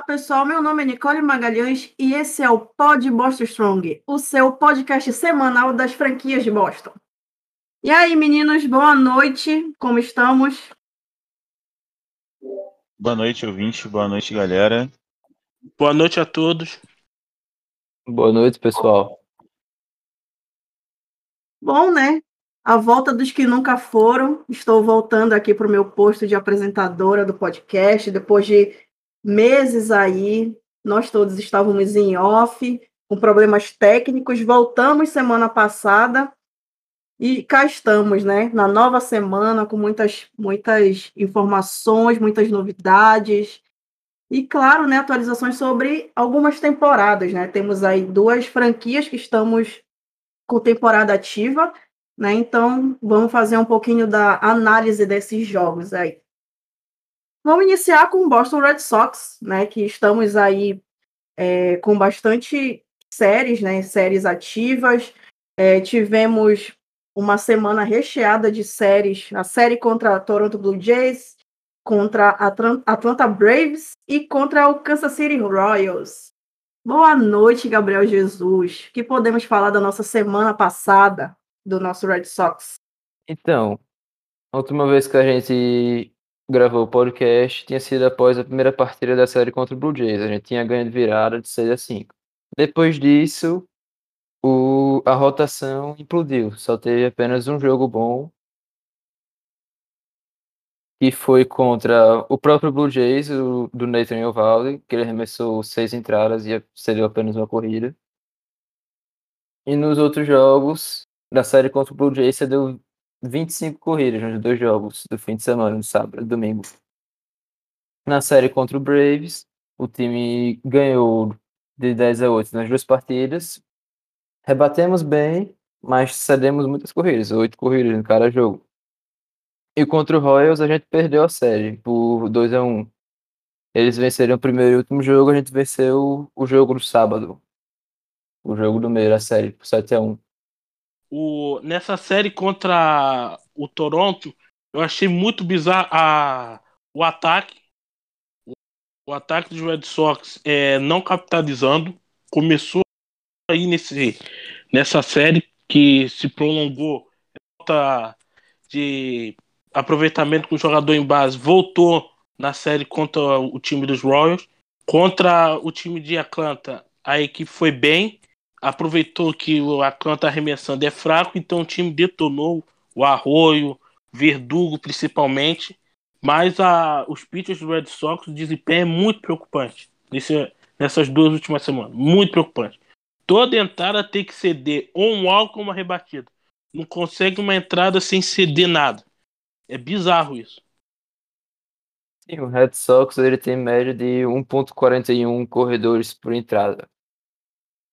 Olá, pessoal. Meu nome é Nicole Magalhães e esse é o Pod Boston Strong, o seu podcast semanal das franquias de Boston. E aí, meninos, boa noite. Como estamos? Boa noite, ouvinte. Boa noite, galera. Boa noite a todos. Boa noite, pessoal. Bom, né? A volta dos que nunca foram. Estou voltando aqui para o meu posto de apresentadora do podcast, depois de meses aí. Nós todos estávamos em off, com problemas técnicos. Voltamos semana passada e cá estamos, né? Na nova semana, com muitas, muitas informações, muitas novidades. E, claro, né, atualizações sobre algumas temporadas, né? Temos aí duas franquias que estamos com temporada ativa, né? Então, vamos fazer um pouquinho da análise desses jogos aí. Vamos iniciar com o Boston Red Sox, né? Que estamos aí é, com bastante séries, né? Séries ativas. É, tivemos uma semana recheada de séries, a série contra a Toronto Blue Jays, contra a Atlanta Braves e contra o Kansas City Royals. Boa noite, Gabriel Jesus. O que podemos falar da nossa semana passada do nosso Red Sox? Então, a última vez que a gente gravou o podcast tinha sido após a primeira partida da série contra o Blue Jays. A gente tinha ganho de virada de 6 a 5. Depois disso, o, a rotação implodiu. Só teve apenas um jogo bom que foi contra o próprio Blue Jays, o, do Nathan Eovaldi, que ele arremessou seis entradas e cedeu apenas uma corrida. E nos outros jogos, da série contra o Blue Jays, cedeu 25 corridas nos dois jogos do fim de semana, no sábado e domingo. Na série contra o Braves, o time ganhou de 10 a 8 nas duas partidas. Rebatemos bem, mas cedemos muitas corridas, oito corridas em cada jogo. E contra o Royals a gente perdeu a série por 2 a 1 Eles venceram o primeiro e último jogo, a gente venceu o jogo do sábado. O jogo do meio da série, por 7 a 1 o, Nessa série contra o Toronto, eu achei muito bizarro a, o ataque. O ataque dos Red Sox é, não capitalizando. Começou aí nesse, nessa série que se prolongou de aproveitamento com o jogador em base, voltou na série contra o time dos Royals. Contra o time de Atlanta, a equipe foi bem, aproveitou que o Atlanta arremessando é fraco, então o time detonou o Arroio, Verdugo principalmente. Mas a, os pitchers do Red Sox, o desempenho é muito preocupante nesse, nessas duas últimas semanas. Muito preocupante. Toda entrada tem que ceder ou um alvo ou uma rebatida. Não consegue uma entrada sem ceder nada. É bizarro isso. Sim, o Red Sox ele tem média de 1.41 corredores por entrada.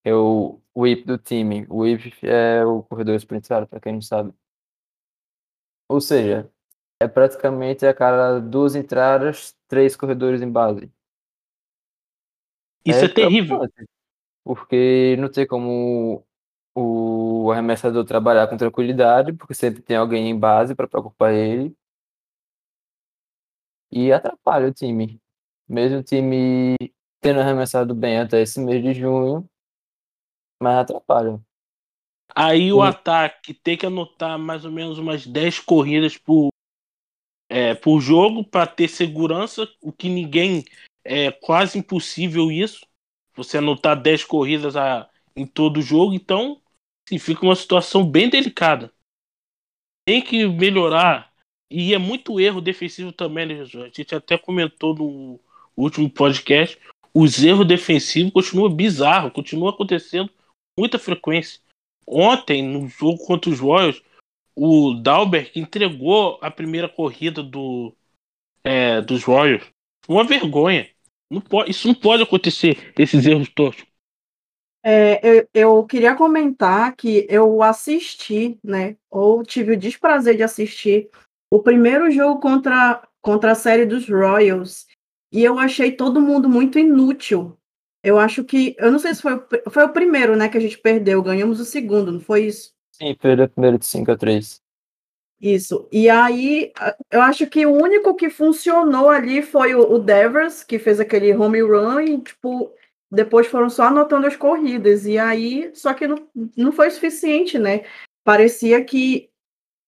É o whip do time. O whip é o corredores por entrada, para quem não sabe. Ou seja, é praticamente a cada duas entradas, três corredores em base. Isso é, é terrível. Porque não tem como o arremessador trabalhar com tranquilidade, porque sempre tem alguém em base para preocupar ele. E atrapalha o time. Mesmo o time tendo arremessado bem até esse mês de junho, mas atrapalha. Aí o ataque tem que anotar mais ou menos umas 10 corridas por, é, por jogo para ter segurança, o que ninguém. É quase impossível isso. Você anotar 10 corridas a, em todo jogo, então Sim, fica uma situação bem delicada. Tem que melhorar. E é muito erro defensivo também, né, Jesus? A gente até comentou no último podcast. Os erros defensivos continuam bizarros, continuam acontecendo muita frequência. Ontem, no jogo contra os Royals, o Dalbert entregou a primeira corrida do, é, dos Royals. Uma vergonha. Não pode, isso não pode acontecer, esses erros todos. É, eu, eu queria comentar que eu assisti, né, ou tive o desprazer de assistir o primeiro jogo contra, contra a série dos Royals, e eu achei todo mundo muito inútil. Eu acho que, eu não sei se foi, foi o primeiro, né, que a gente perdeu, ganhamos o segundo, não foi isso? Sim, perdeu o primeiro de 5 a 3. Isso. E aí, eu acho que o único que funcionou ali foi o, o Devers, que fez aquele home run e, tipo, depois foram só anotando as corridas. E aí, só que não, não foi suficiente, né? Parecia que,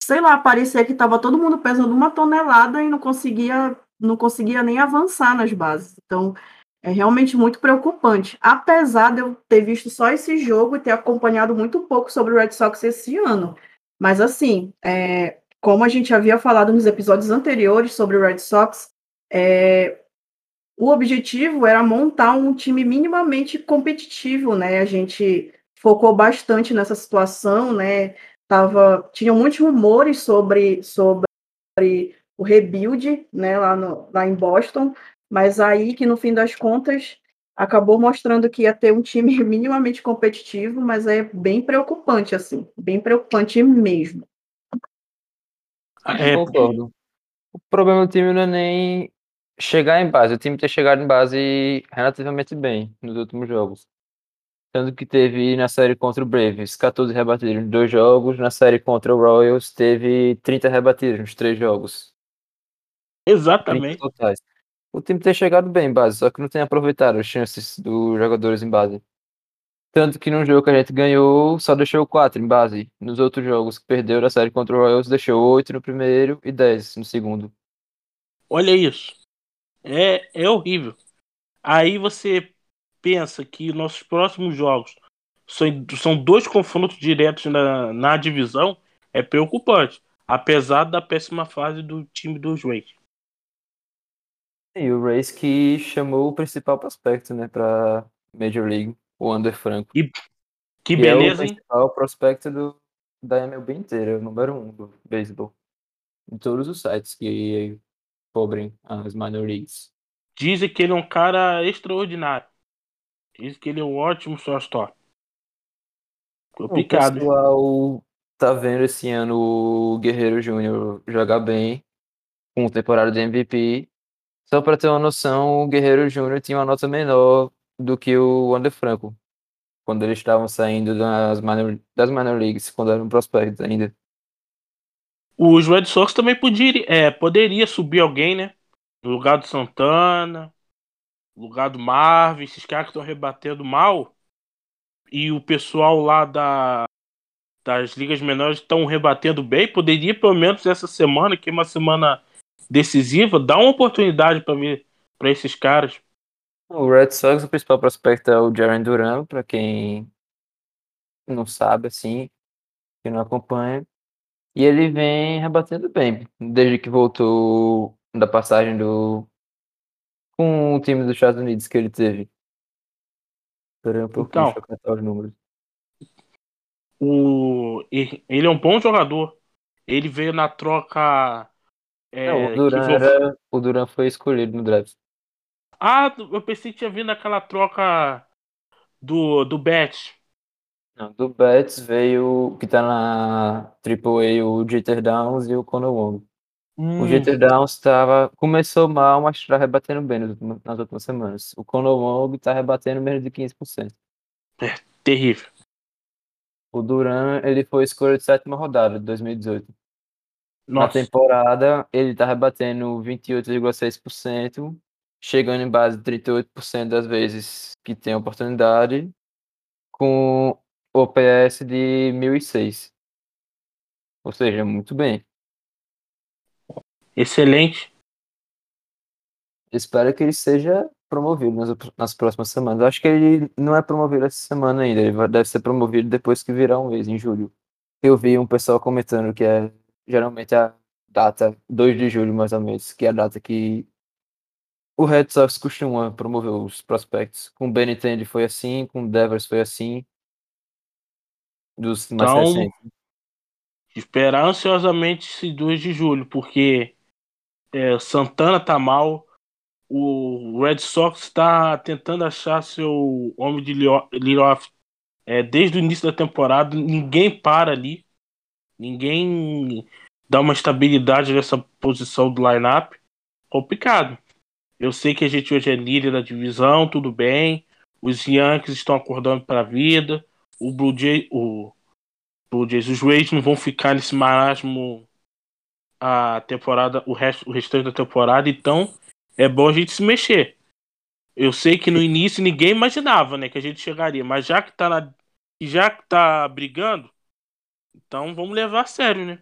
sei lá, parecia que estava todo mundo pesando uma tonelada e não conseguia, não conseguia nem avançar nas bases. Então, é realmente muito preocupante. Apesar de eu ter visto só esse jogo e ter acompanhado muito pouco sobre o Red Sox esse ano. Mas assim, é, como a gente havia falado nos episódios anteriores sobre o Red Sox, é, o objetivo era montar um time minimamente competitivo, né? A gente focou bastante nessa situação, né? Tava, tinham muitos rumores sobre, sobre o rebuild, né, lá, no, lá em Boston, mas aí que no fim das contas acabou mostrando que ia ter um time minimamente competitivo, mas é bem preocupante, assim, bem preocupante mesmo. É, concordo. O problema do time não é nem chegar em base, o time ter chegado em base relativamente bem nos últimos jogos. Tanto que teve na série contra o Braves 14 rebatidos nos dois jogos, na série contra o Royals teve 30 rebatidos nos três jogos. Exatamente. Totais o time ter chegado bem em base, só que não tem aproveitado as chances dos jogadores em base. Tanto que no jogo que a gente ganhou, só deixou 4 em base. Nos outros jogos que perdeu da série contra o Royals, deixou 8 no primeiro e 10 no segundo. Olha isso. É, é horrível. Aí você pensa que nossos próximos jogos são, são dois confrontos diretos na, na divisão, é preocupante. Apesar da péssima fase do time dos Rays. E o Race que chamou o principal prospecto, né, pra Major League, o Ander Franco. E que beleza, é o principal hein? prospecto do, da MLB inteira, o número um do beisebol. Em todos os sites que cobrem as minor leagues. Dizem que ele é um cara extraordinário. Dizem que ele é um ótimo shortstop. Complicado. O pessoal tá vendo esse ano o Guerreiro Júnior jogar bem, com temporada de MVP, só para ter uma noção, o Guerreiro Júnior tinha uma nota menor do que o Wander Franco, quando eles estavam saindo das minor, das minor leagues, quando eram prospectos ainda. Os Red Sox também podia, é, poderia subir alguém, né? No lugar do Santana, no lugar do Marvin, esses caras que estão rebatendo mal. E o pessoal lá da, das ligas menores estão rebatendo bem. Poderia, pelo menos essa semana, que é uma semana decisiva, dá uma oportunidade para esses caras. O Red Sox, o principal prospecto é o Jaren Duran, para quem não sabe, assim, que não acompanha. E ele vem rebatendo bem, desde que voltou da passagem do com o time dos Estados Unidos que ele teve. Esperei um pouquinho, então, os números. O, ele é um bom jogador. Ele veio na troca é, não, o Duran, era, o Duran foi escolhido no draft. Ah, eu pensei que tinha vindo aquela troca do, do Bet. Não, do Betts veio que tá na AAA o Jeter Downs e o Conor Wong. Hum. O Jeter Downs tava, começou mal, mas tá rebatendo bem nas últimas semanas. O Conor Wong tá rebatendo menos de 15%. É, terrível. O Duran, ele foi escolha de sétima rodada de 2018. Nossa. Na temporada, ele tá rebatendo 28,6%, chegando em base 38% das vezes que tem oportunidade, com OPS de 1006. Ou seja, muito bem. Excelente. Espero que ele seja promovido nas, nas próximas semanas. Acho que ele não é promovido essa semana ainda. Ele deve ser promovido depois que virar um mês, em julho. Eu vi um pessoal comentando que é geralmente a data 2 de julho, mais ou menos, que é a data que o Red Sox costuma promover os prospectos. Com o Benintendi foi assim, com o Devers foi assim. Dos mais então, recentes. Esperar ansiosamente esse 2 de julho, porque é, Santana tá mal, o Red Sox está tentando achar seu homem de lead-off é, desde o início da temporada. Ninguém para ali. Ninguém dá uma estabilidade nessa posição do lineup. Complicado. Eu sei que a gente hoje é líder da divisão, tudo bem. Os Yankees estão acordando para a vida. O Blue Jay, o Blue Jays, os Rays não vão ficar nesse marasmo a temporada, o resto, o restante da temporada, então é bom a gente se mexer. Eu sei que no início ninguém imaginava, né, que a gente chegaria, mas já que tá na, já que tá brigando, então vamos levar a sério, né?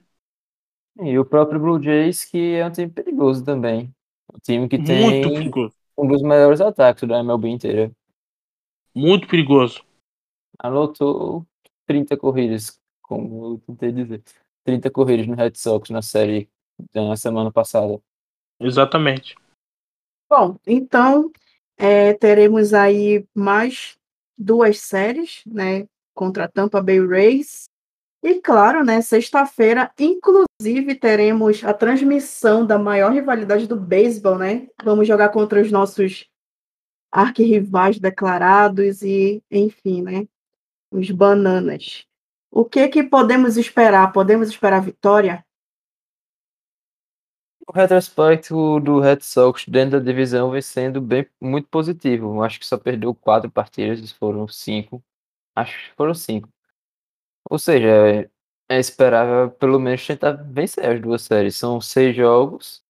E o próprio Blue Jays, que é um time perigoso também. Um time que tem Muito perigoso. um dos melhores ataques da MLB inteira. Muito perigoso. Anotou 30 corridas, como eu tentei dizer. 30 corridas no Red Sox na série da semana passada. Exatamente. Bom, então é, teremos aí mais duas séries, né? Contra a Tampa Bay Rays. E claro, né? Sexta-feira, inclusive, teremos a transmissão da maior rivalidade do beisebol, né? Vamos jogar contra os nossos arquirrivais declarados e, enfim, né? Os bananas. O que que podemos esperar? Podemos esperar vitória? O retrospecto do Red Sox dentro da divisão vem sendo bem, muito positivo. Acho que só perdeu quatro partidas, foram cinco. Acho que foram cinco. Ou seja, é, é esperável pelo menos tentar vencer as duas séries. São seis jogos,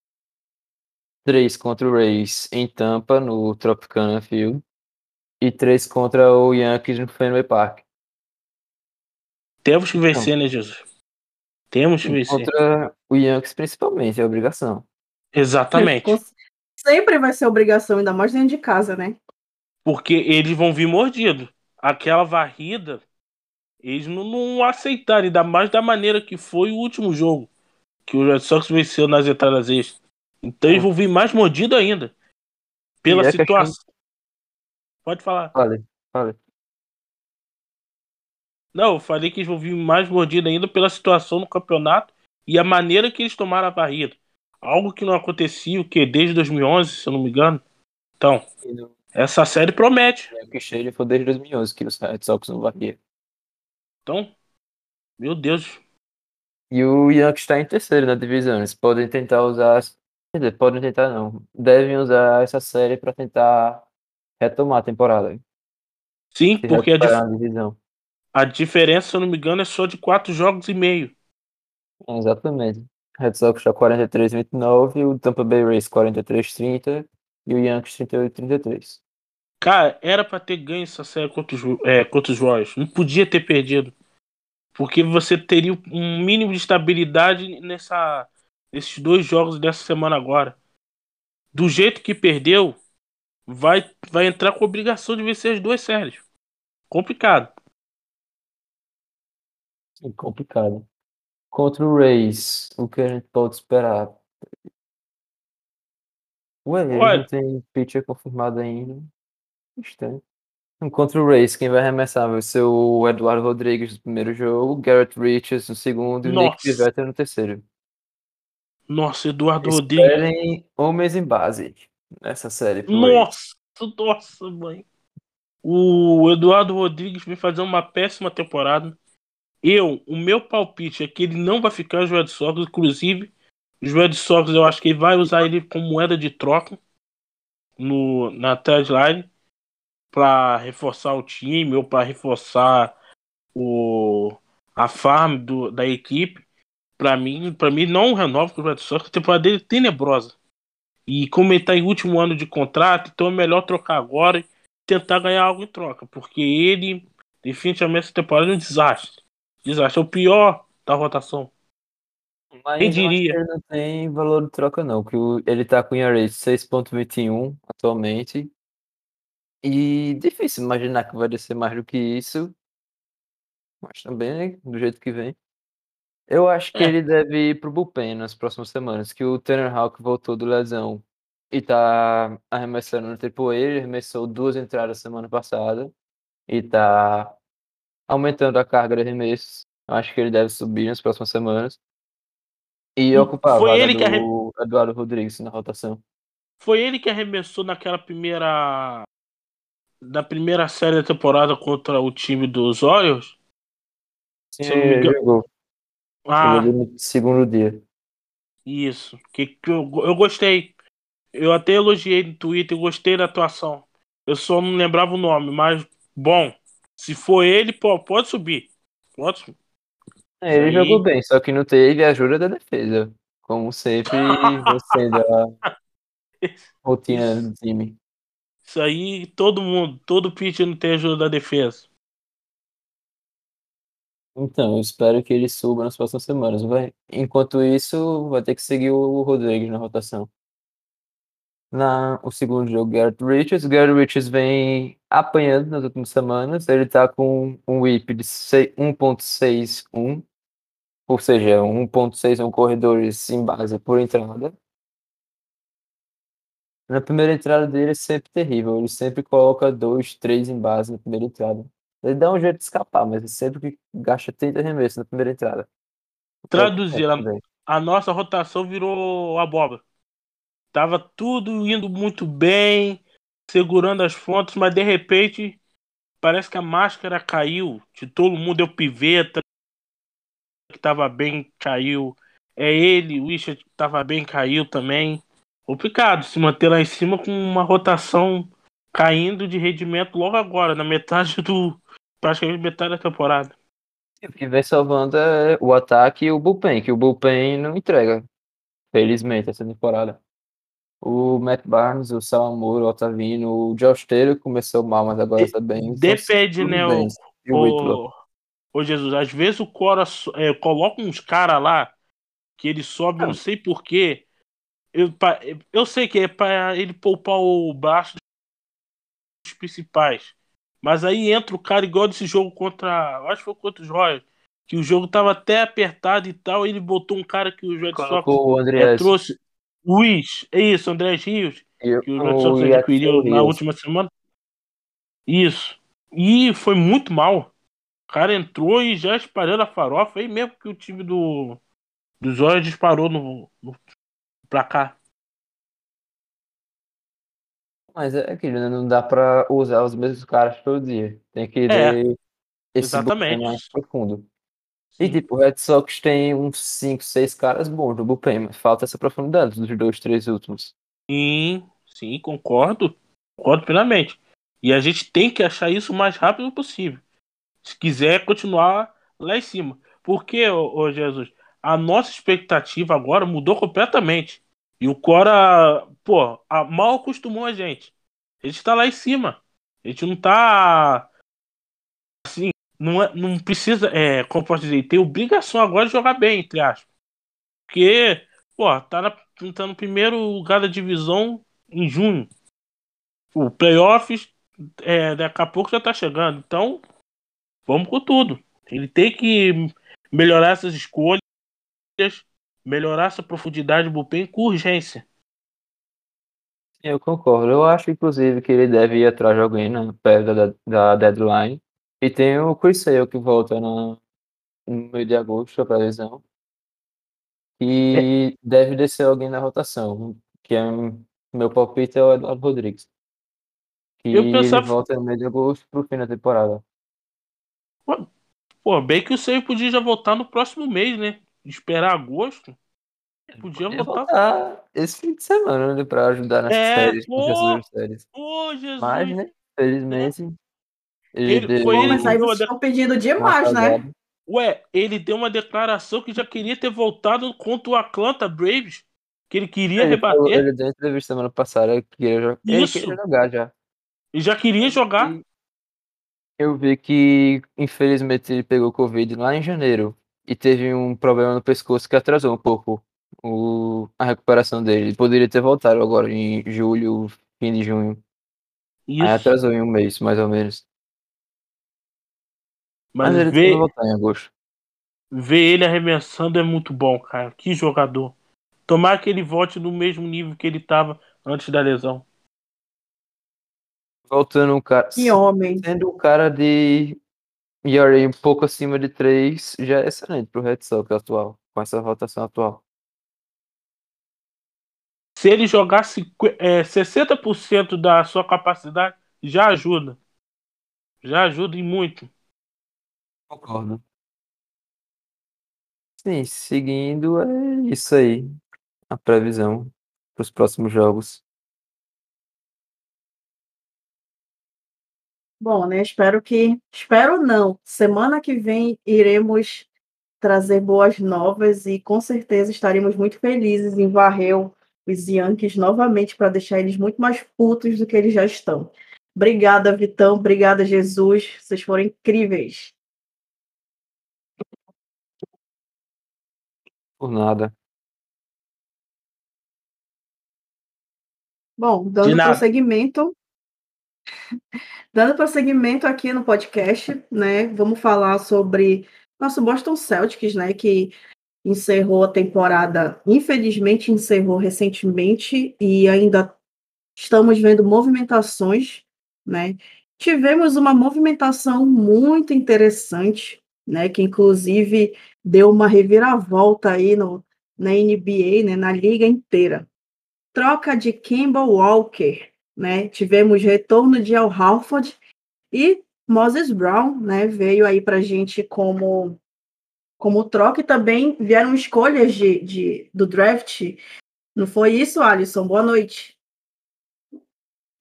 três contra o Rays em Tampa, no Tropicana Field, e três contra o Yankees no Fenway Park. Temos que vencer, né, Jesus? Temos que vencer. Contra o Yankees principalmente, é obrigação. Exatamente. Sempre vai ser obrigação, ainda mais dentro de casa, né? Porque eles vão vir mordido. Aquela varrida, eles não, não aceitaram, ainda mais da maneira que foi o último jogo. Que o Red Sox venceu nas entradas extras. Então eles vão vir mais mordido ainda. Pela é situação. questão- Pode falar. Fale, fale. Não, eu falei que eles vão vir mais mordido ainda pela situação no campeonato e a maneira que eles tomaram a varrida. Algo que não acontecia o que desde 2011, se eu não me engano. Então, essa série promete. Yankee Stadium foi desde 2011 que os Red Sox não varria. Então, meu Deus. E o Yankees está em terceiro na divisão. Eles podem tentar usar. Quer dizer, podem tentar não. Devem usar essa série para tentar retomar a temporada. Sim, Se porque a, dif- a divisão. a diferença, se eu não me engano, é só de quatro jogos e meio. Exatamente. Red Sox está 43-29, o Tampa Bay Rays 43-30 e o Yankees 38-33. Cara, era pra ter ganho essa série contra os, é, contra os Royals. Não podia ter perdido. Porque você teria um mínimo de estabilidade nessa, nesses dois jogos dessa semana agora. Do jeito que perdeu, vai, vai entrar com obrigação de vencer as duas séries. Complicado. É complicado. Contra o Rays, o que a gente pode esperar? Ué, eles Olha- não tem pitcher confirmado ainda. Estranho. Contra o Rays, quem vai arremessar vai ser o Eduardo Rodrigues no primeiro jogo, Garrett Richards no segundo e o Nick. Pivetta no terceiro. Nossa, Eduardo Rodrigues. Esperem homens em base nessa série. Nossa, nossa, mãe. O Eduardo Rodrigues vem fazer uma péssima temporada. Eu, o meu palpite é que ele não vai ficar nos Red Sox. Inclusive, os Red Sox eu acho que ele vai usar ele como moeda de troca no, na deadline para reforçar o time ou para reforçar o, a farm do, da equipe. Para mim, para mim não renova com o Red Sox. A temporada dele é tenebrosa. E como ele está em último ano de contrato, então é melhor trocar agora e tentar ganhar algo em troca. Porque ele, definitivamente, essa temporada é um desastre. Desastre. É o pior da rotação. Mas Quem diria? ele não tem valor de troca, não. Que o- ele tá com ERA de 6.21 atualmente. E difícil imaginar que vai descer mais do que isso. Mas também, né, do jeito que vem. Eu acho que É. ele deve ir pro bullpen nas próximas semanas. Que o Tanner Hawk voltou do lesão e tá arremessando no AAA. Ele arremessou duas entradas semana passada. E tá aumentando a carga de arremessos. Eu acho que ele deve subir nas próximas semanas. E ocupar a foi vaga ele que do Eduardo Rodrigues na rotação. Foi ele que arremessou naquela primeira. Da primeira série da temporada contra o time dos Orioles? Sim, Se ele engano- jogou. Ah, no segundo dia. isso. Que, que eu, eu gostei. Eu até elogiei no Twitter, gostei da atuação. Eu só não lembrava o nome, mas bom. Se for ele, pô, pode subir. Pode subir. É, ele Aí- jogou bem, só que não teve ajuda da defesa. Como sempre, você da rotina do time. Isso aí, todo mundo, todo pitch não tem ajuda da defesa. Então, eu espero que ele suba nas próximas semanas, vai. Enquanto isso, vai ter que seguir o Rodrigues na rotação. Na, o segundo jogo, Garrett Richards. Garrett Richards vem apanhando nas últimas semanas. Ele tá com um whip de 1.61, ou seja, 1.61 corredores em base por entrada. Na primeira entrada dele é sempre terrível. Ele sempre coloca dois, três em base na primeira entrada. Ele dá um jeito de escapar, mas ele sempre que gasta 30 arremessos na primeira entrada. Traduzir, a, a nossa rotação virou abóbora. Tava tudo indo muito bem, segurando as fontes, mas de repente parece que a máscara caiu. De todo mundo deu piveta, que tava bem, caiu. É ele, o Richard que tava bem, caiu também. Complicado se manter lá em cima com uma rotação caindo de rendimento logo agora, na metade do. praticamente metade da temporada. O que vem salvando é o ataque e o bullpen, que o bullpen não entrega. Felizmente, essa temporada. O Matt Barnes, o Salamuro, o Otavino, o Josh Taylor começou mal, mas agora está bem. Depende, né, o, o, o, Jesus. Às vezes o Cora é, coloca uns caras lá que ele sobe, ah. não sei porquê. Eu, eu sei que é para ele poupar o baixo dos principais. Mas aí entra o cara igual desse jogo contra. Acho que foi contra os Royals. Que o jogo tava até apertado e tal. E ele botou um cara que o Red Sox é, trouxe. Luiz, é isso, André Rios, eu, que o Red Sox adquiriu na última semana. Isso. E foi muito mal. O cara entrou e já espalhando a farofa, aí mesmo que o time do dos olhos disparou no, no placar. Mas é aquilo, né? Não dá pra usar os mesmos caras todo dia. Tem que é, esse exatamente. mais profundo. E tipo, o Red Sox tem uns 5, 6 caras bons no bullpen, mas falta essa profundidade dos dois, três últimos. Sim, sim, concordo. Concordo plenamente. E a gente tem que achar isso o mais rápido possível. Se quiser continuar lá em cima. Porque, ô, ô Jesus, a nossa expectativa agora mudou completamente. E o Cora, pô, a, mal acostumou a gente. A gente tá lá em cima. A gente não tá assim, não, é, não precisa, é, como posso dizer, tem obrigação agora de jogar bem, entre aspas. Porque, pô, tá, na, tá no primeiro lugar da divisão em junho. O playoffs é, daqui a pouco já tá chegando. Então, vamos com tudo. Ele tem que melhorar essas escolhas, melhorar essa profundidade do bullpen com urgência. Eu concordo. Eu acho, inclusive, que ele deve ir atrás de alguém na perto da, da deadline e tem o Chris Sale que volta no, no meio de agosto, a previsão. E é. deve descer alguém na rotação, que é meu palpite é o Eduardo Rodrigues. Que eu pensava... ele volta no meio de agosto pro fim da temporada. Pô, bem que o Sale podia já voltar no próximo mês, né? Esperar agosto. Podia, podia voltar... voltar esse fim de semana, né? Pra ajudar nas é, séries, pô, séries. Pô, Jesus. Mas, né? Felizmente. É. Ele, ele foi ele mas aí vocês estão pedindo demais, né? Ué, ele deu uma declaração que já queria ter voltado contra o Atlanta Braves. Que ele queria ele rebater. Falou, ele deu entrevista semana passada que queria jogar. Ele queria jogar já. E já queria jogar. Eu vi que, infelizmente, ele pegou Covid lá em janeiro. E teve um problema no pescoço que atrasou um pouco o, a recuperação dele. Ele poderia ter voltado agora em julho, fim de junho. Isso. Aí atrasou em um mês, mais ou menos. Mas, Mas ele ver, voltar em agosto. ver ele arremessando é muito bom, cara. Que jogador. Tomar que ele volte no mesmo nível que ele estava antes da lesão. Voltando um cara. Que homem. Sendo um cara de ERA um pouco acima de 3, já é excelente pro Red Sox atual, com essa rotação atual. Se ele jogasse é, 60% da sua capacidade, já ajuda. Já ajuda e muito. Concordo. Sim, seguindo é isso aí. A previsão para os próximos jogos. Bom, né? Espero que. Espero não. Semana que vem iremos trazer boas novas e com certeza estaremos muito felizes em varrer os Yankees novamente para deixar eles muito mais putos do que eles já estão. Obrigada, Vitão. Obrigada, Jesus. Vocês foram incríveis. Por nada. Bom, dando prosseguimento, dando prosseguimento aqui no podcast, né? Vamos falar sobre nosso Boston Celtics, né? Que encerrou a temporada, infelizmente encerrou recentemente e ainda estamos vendo movimentações, né? Tivemos uma movimentação muito interessante, né? Que inclusive deu uma reviravolta aí no, na NBA, né? Na liga inteira. Troca de Kimball Walker, né? Tivemos retorno de Al Halford e Moses Brown, né? Veio aí para gente como como troca e também vieram escolhas de, de, do draft. Não foi isso, Alisson? Boa noite.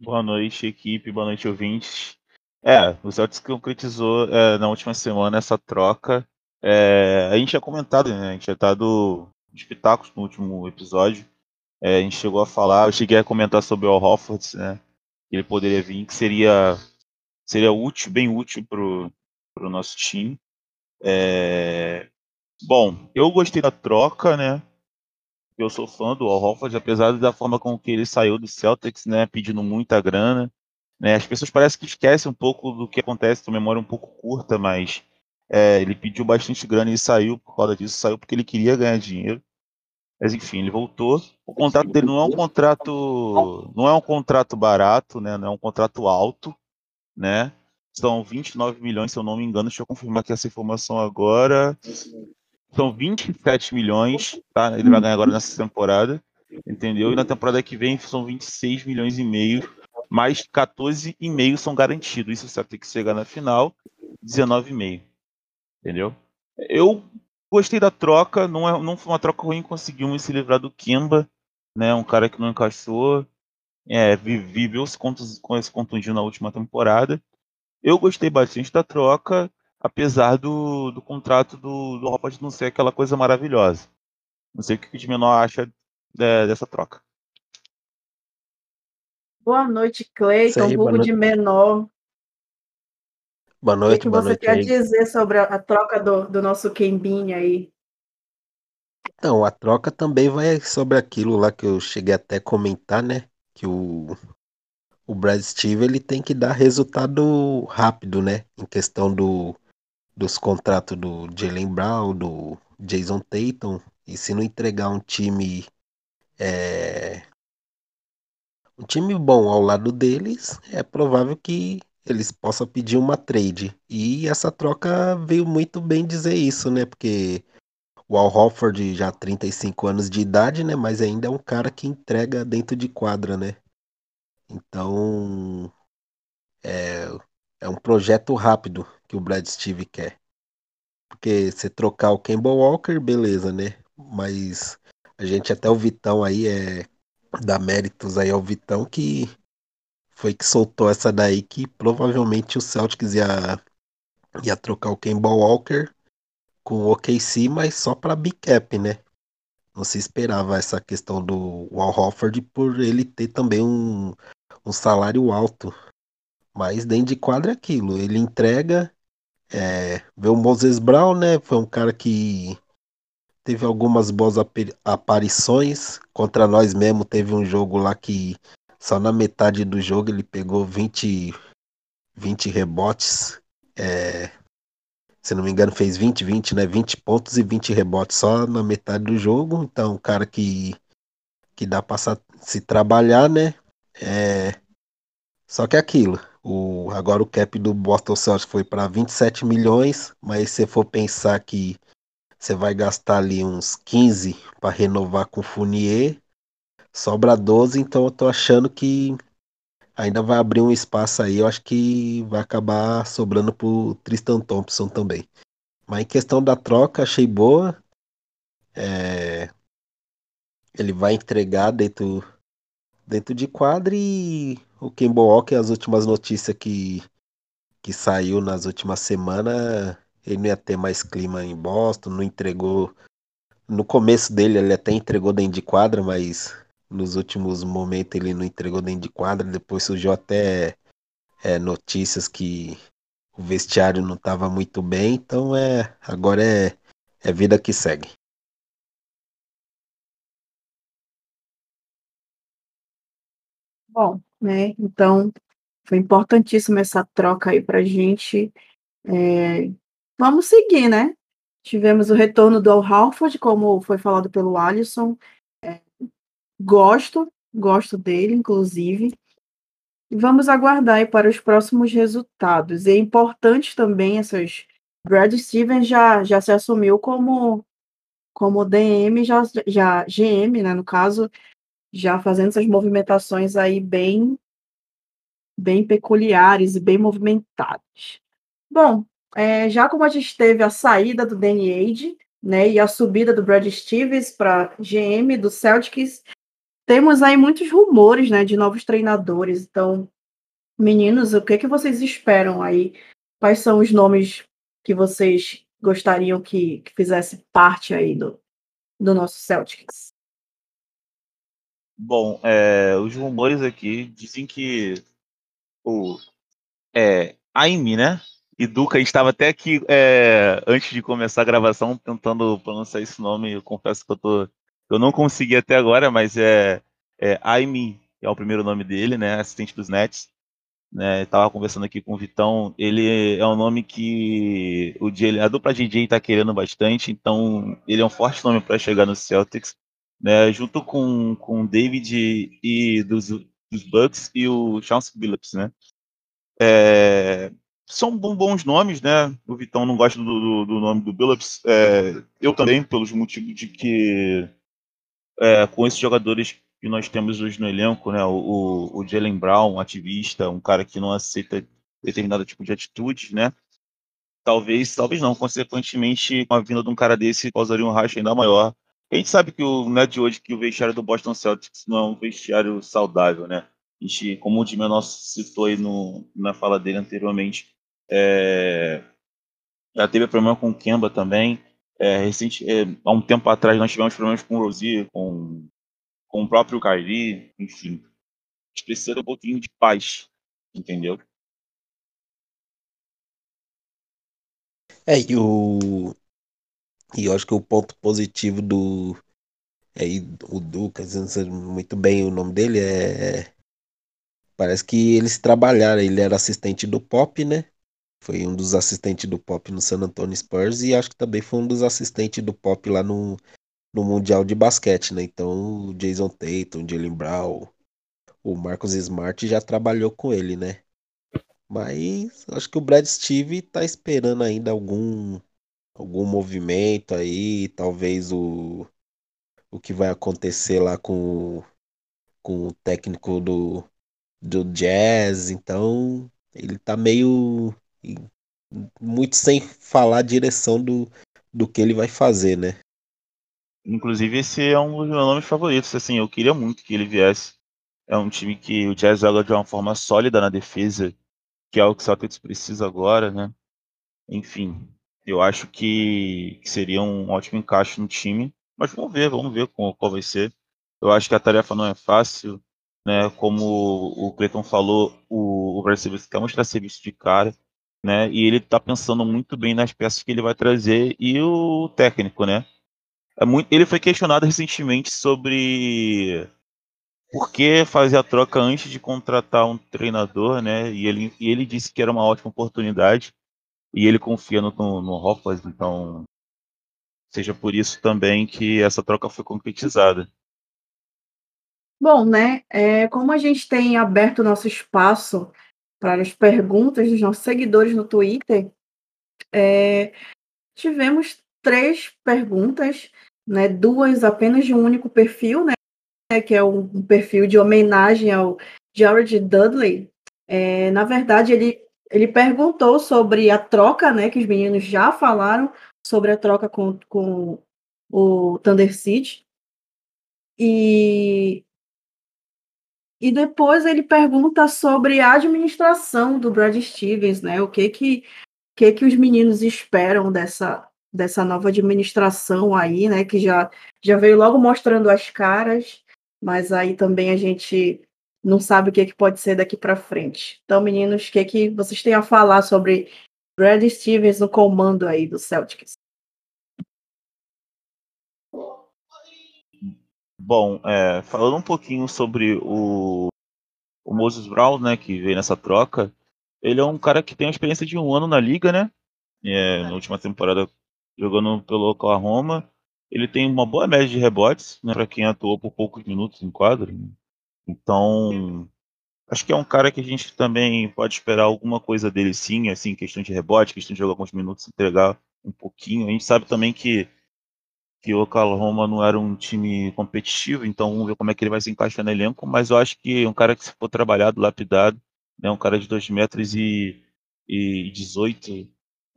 Boa noite, equipe. Boa noite, ouvintes. É, o Celtics concretizou é, na última semana essa troca. É, a gente tinha comentado, né? A gente tinha dado os pitacos no último episódio. É, a gente chegou a falar, eu cheguei a comentar sobre o Al Hofford, né? Que ele poderia vir, que seria, seria útil, bem útil para o nosso time. É... Bom, eu gostei da troca, né? Eu sou fã do Al Horford, apesar da forma com que ele saiu do Celtics, né? Pedindo muita grana. Né? As pessoas parecem que esquecem um pouco do que acontece, tem memória um pouco curta, mas é, ele pediu bastante grana e saiu por causa disso, saiu porque ele queria ganhar dinheiro. Mas enfim, ele voltou. O contrato dele não é um contrato, não é um contrato barato, né? Não é um contrato alto, né? São 29 milhões, se eu não me engano. Deixa eu confirmar aqui essa informação agora. São 27 milhões, tá? Ele vai ganhar agora nessa temporada, entendeu? E na temporada que vem são 26 milhões e meio, mais 14,5 são garantidos. Isso certo tem que chegar na final, 19,5. Entendeu? Eu gostei da troca, não, é, não foi uma troca ruim, conseguimos se livrar do Kimba, né? Um cara que não encaixou, é, viveu-se com esse contundido na última temporada. Eu gostei bastante da troca, apesar do, do contrato do, do Hofford não ser aquela coisa maravilhosa. Não sei o que o de menor acha é, dessa troca. Boa noite, Cleiton, vulgo de menor. Boa noite, O que, boa você noite quer aí. dizer sobre a, troca do, do nosso Kembini aí? Então, a troca também vai sobre aquilo lá que eu cheguei até a comentar, né? Que o, o Brad Steve ele tem que dar resultado rápido, né? Em questão do, dos contratos do Jalen Brown, do Jason Tatum. E se não entregar um time é, um time bom ao lado deles, é provável que eles possam pedir uma trade. E essa troca veio muito bem dizer isso, né? Porque o Al Horford já 35 anos de idade, né? Mas ainda é um cara que entrega dentro de quadra, né? Então é, é um projeto rápido que o Brad Steve quer. Porque você trocar o Kemba Walker, beleza, né? Mas a gente até o Vitão aí é dá méritos aí ao Vitão que foi que soltou essa daí que provavelmente o Celtics ia, ia trocar o Kemba Walker com o OKC, mas só para big cap, né? Não se esperava essa questão do Al Horford por ele ter também um, um salário alto. Mas dentro de quadra é aquilo, ele entrega. É, vê o Moses Brown, né? Foi um cara que teve algumas boas ap- aparições. Contra nós mesmo, teve um jogo lá que só na metade do jogo ele pegou 20, 20 rebotes. É, se não me engano, fez 20, 20, né? 20 pontos e 20 rebotes só na metade do jogo. Então, um cara que, que dá pra sa- se trabalhar, né? É, só que é aquilo. O, agora o cap do Boston Celtics foi para 27 milhões, mas se for pensar que você vai gastar ali uns 15 para renovar com o Fournier, sobra 12, então eu tô achando que ainda vai abrir um espaço aí, eu acho que vai acabar sobrando pro Tristan Thompson também. Mas em questão da troca, achei boa. É, Ele vai entregar dentro, dentro de quadra e o Kemba Walker, as últimas notícias que, que saiu nas últimas semanas, ele não ia ter mais clima em Boston, não entregou. No começo dele ele até entregou dentro de quadra, mas nos últimos momentos ele não entregou dentro de quadra. Depois surgiu até é, notícias que o vestiário não estava muito bem, então é agora é, é vida que segue. Bom, né? Então foi importantíssima essa troca aí para gente. É, vamos seguir, né? Tivemos o retorno do Al como foi falado pelo Alisson. Gosto, gosto dele, inclusive. Vamos aguardar para os próximos resultados. É importante também essas. Brad Stevens já, já se assumiu como, como DM, já, já GM, né, no caso, já fazendo essas movimentações aí bem, bem peculiares e bem movimentadas. Bom, é, já como a gente teve a saída do Danny Age, né, e a subida do Brad Stevens para GM do Celtics, temos aí muitos rumores, né, de novos treinadores. Então, meninos, o que que vocês esperam aí? Quais são os nomes que vocês gostariam que, que fizesse parte aí do, do nosso Celtics? Bom, é, os rumores aqui dizem que o é, Aime, né? E Duca, estava até aqui é, antes de começar a gravação tentando pronunciar esse nome. Eu confesso que eu tô eu não consegui até agora, mas é, é Aime, é o primeiro nome dele, né? Assistente dos Nets. Né, estava conversando aqui com o Vitão. Ele é um nome que o DJ, a dupla DJ está querendo bastante, então ele é um forte nome para chegar no Celtics, né, junto com com o David e dos, dos Bucks e o Chance Billups, né? É, são bons nomes, né? O Vitão não gosta do, do, do nome do Billups, é, eu também, pelos motivos de que é, com esses jogadores que nós temos hoje no elenco, né? O, o, Jalen Brown, um ativista, um cara que não aceita determinado tipo de atitude, né? Talvez, talvez não, consequentemente, a vinda de um cara desse causaria um racha ainda maior. A gente sabe que o não é de hoje que o vestiário do Boston Celtics não é um vestiário saudável, né? A gente, como o Jimmy nosso citou aí no, na fala dele anteriormente, é, já teve problema com o Kemba também. É, recente, é, há um tempo atrás nós tivemos problemas com o Rozier, com, com o próprio Kyrie, enfim. A gente precisa de um pouquinho de paz, entendeu? É, e o. E eu acho que o ponto positivo do. Aí, o Lucas, não sei muito bem o nome dele, é. Parece que eles trabalharam, ele era assistente do Pop, né? Foi um dos assistentes do Pop no San Antonio Spurs e acho que também foi um dos assistentes do Pop lá no, no Mundial de Basquete, né? Então o Jason Tatum, o Jalen Brown, o Marcos Smart já trabalhou com ele, né? Mas acho que o Brad Steve tá esperando ainda algum algum movimento aí, talvez o o que vai acontecer lá com com o técnico do do Jazz, então ele tá meio muito sem falar a direção do, do que ele vai fazer, né? Inclusive, esse é um dos meus nomes favoritos. Assim, eu queria muito que ele viesse. É um time que o Jazz joga de uma forma sólida na defesa, que é o que o Celtics precisa agora, né? Enfim, eu acho que, que seria um ótimo encaixe no time. Mas vamos ver, vamos ver qual, qual vai ser. Eu acho que a tarefa não é fácil, né? Como o Cleiton falou, o, o Brad quer mostrar serviço de cara né? E ele está pensando muito bem nas peças que ele vai trazer e o técnico, né? É muito, ele foi questionado recentemente sobre por que fazer a troca antes de contratar um treinador, né? E ele, e ele disse que era uma ótima oportunidade e ele confia no, no, no Hoffers, então seja por isso também que essa troca foi concretizada. Bom, né? É, como a gente tem aberto nosso espaço para as perguntas dos nossos seguidores no Twitter, é, tivemos três perguntas, né, duas apenas de um único perfil, né, que é um, perfil de homenagem ao George Dudley. É, na verdade, ele, ele perguntou sobre a troca, né, que os meninos já falaram sobre a troca com, com o Thunder City. E e depois ele pergunta sobre a administração do Brad Stevens, né? O que que que que os meninos esperam dessa dessa nova administração aí, né, que já já veio logo mostrando as caras, mas aí também a gente não sabe o que, que pode ser daqui para frente. Então, meninos, o que que vocês têm a falar sobre Brad Stevens no comando aí do Celtics? Bom, é, falando um pouquinho sobre o, o Moses Brown, né, que veio nessa troca, ele é um cara que tem a experiência de um ano na liga, né? É, na última temporada jogando pelo Oklahoma. Ele tem uma boa média de rebotes, né, para quem atuou por poucos minutos em quadro. Então, acho que é um cara que a gente também pode esperar alguma coisa dele sim, assim, questão de rebote, questão de jogar alguns minutos, entregar um pouquinho. A gente sabe também que que o Oklahoma não era um time competitivo, então vamos ver como é que ele vai se encaixar no elenco, mas eu acho que um cara que se for trabalhado, lapidado, né, um cara de 2 metros e, e 18,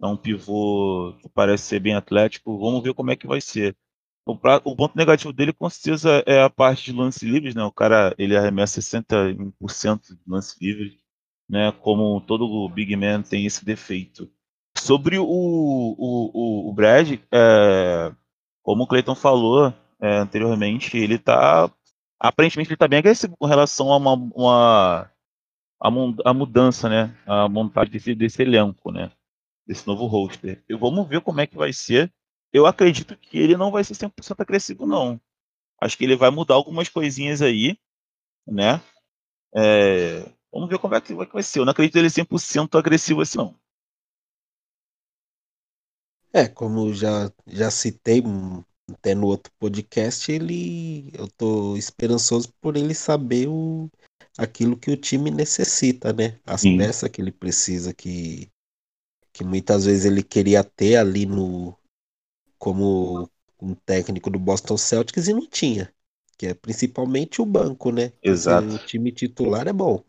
é um pivô que parece ser bem atlético, vamos ver como é que vai ser. O, pra, o ponto negativo dele com certeza é a parte de lance livres, né, o cara ele arremessa 61% de lance livre, né, como todo Big Man tem esse defeito. Sobre o, o, o, o Brad, é, como o Clayton falou é, anteriormente, ele está aparentemente ele está bem agressivo com relação a uma, uma a, mudança, né, a montagem desse, desse elenco, né, desse novo roster. E vamos ver como é que vai ser. Eu acredito que ele não vai ser 100% agressivo, não. Acho que ele vai mudar algumas coisinhas aí, né? É, vamos ver como é que vai ser. Eu não acredito ele 100% agressivo assim, não. É, como já, já citei até no outro podcast, ele eu tô esperançoso por ele saber o, aquilo que o time necessita, né? As Sim. peças que ele precisa, que, que muitas vezes ele queria ter ali no como um técnico do Boston Celtics e não tinha. Que é principalmente o banco, né? Porque Exato. O time titular é bom.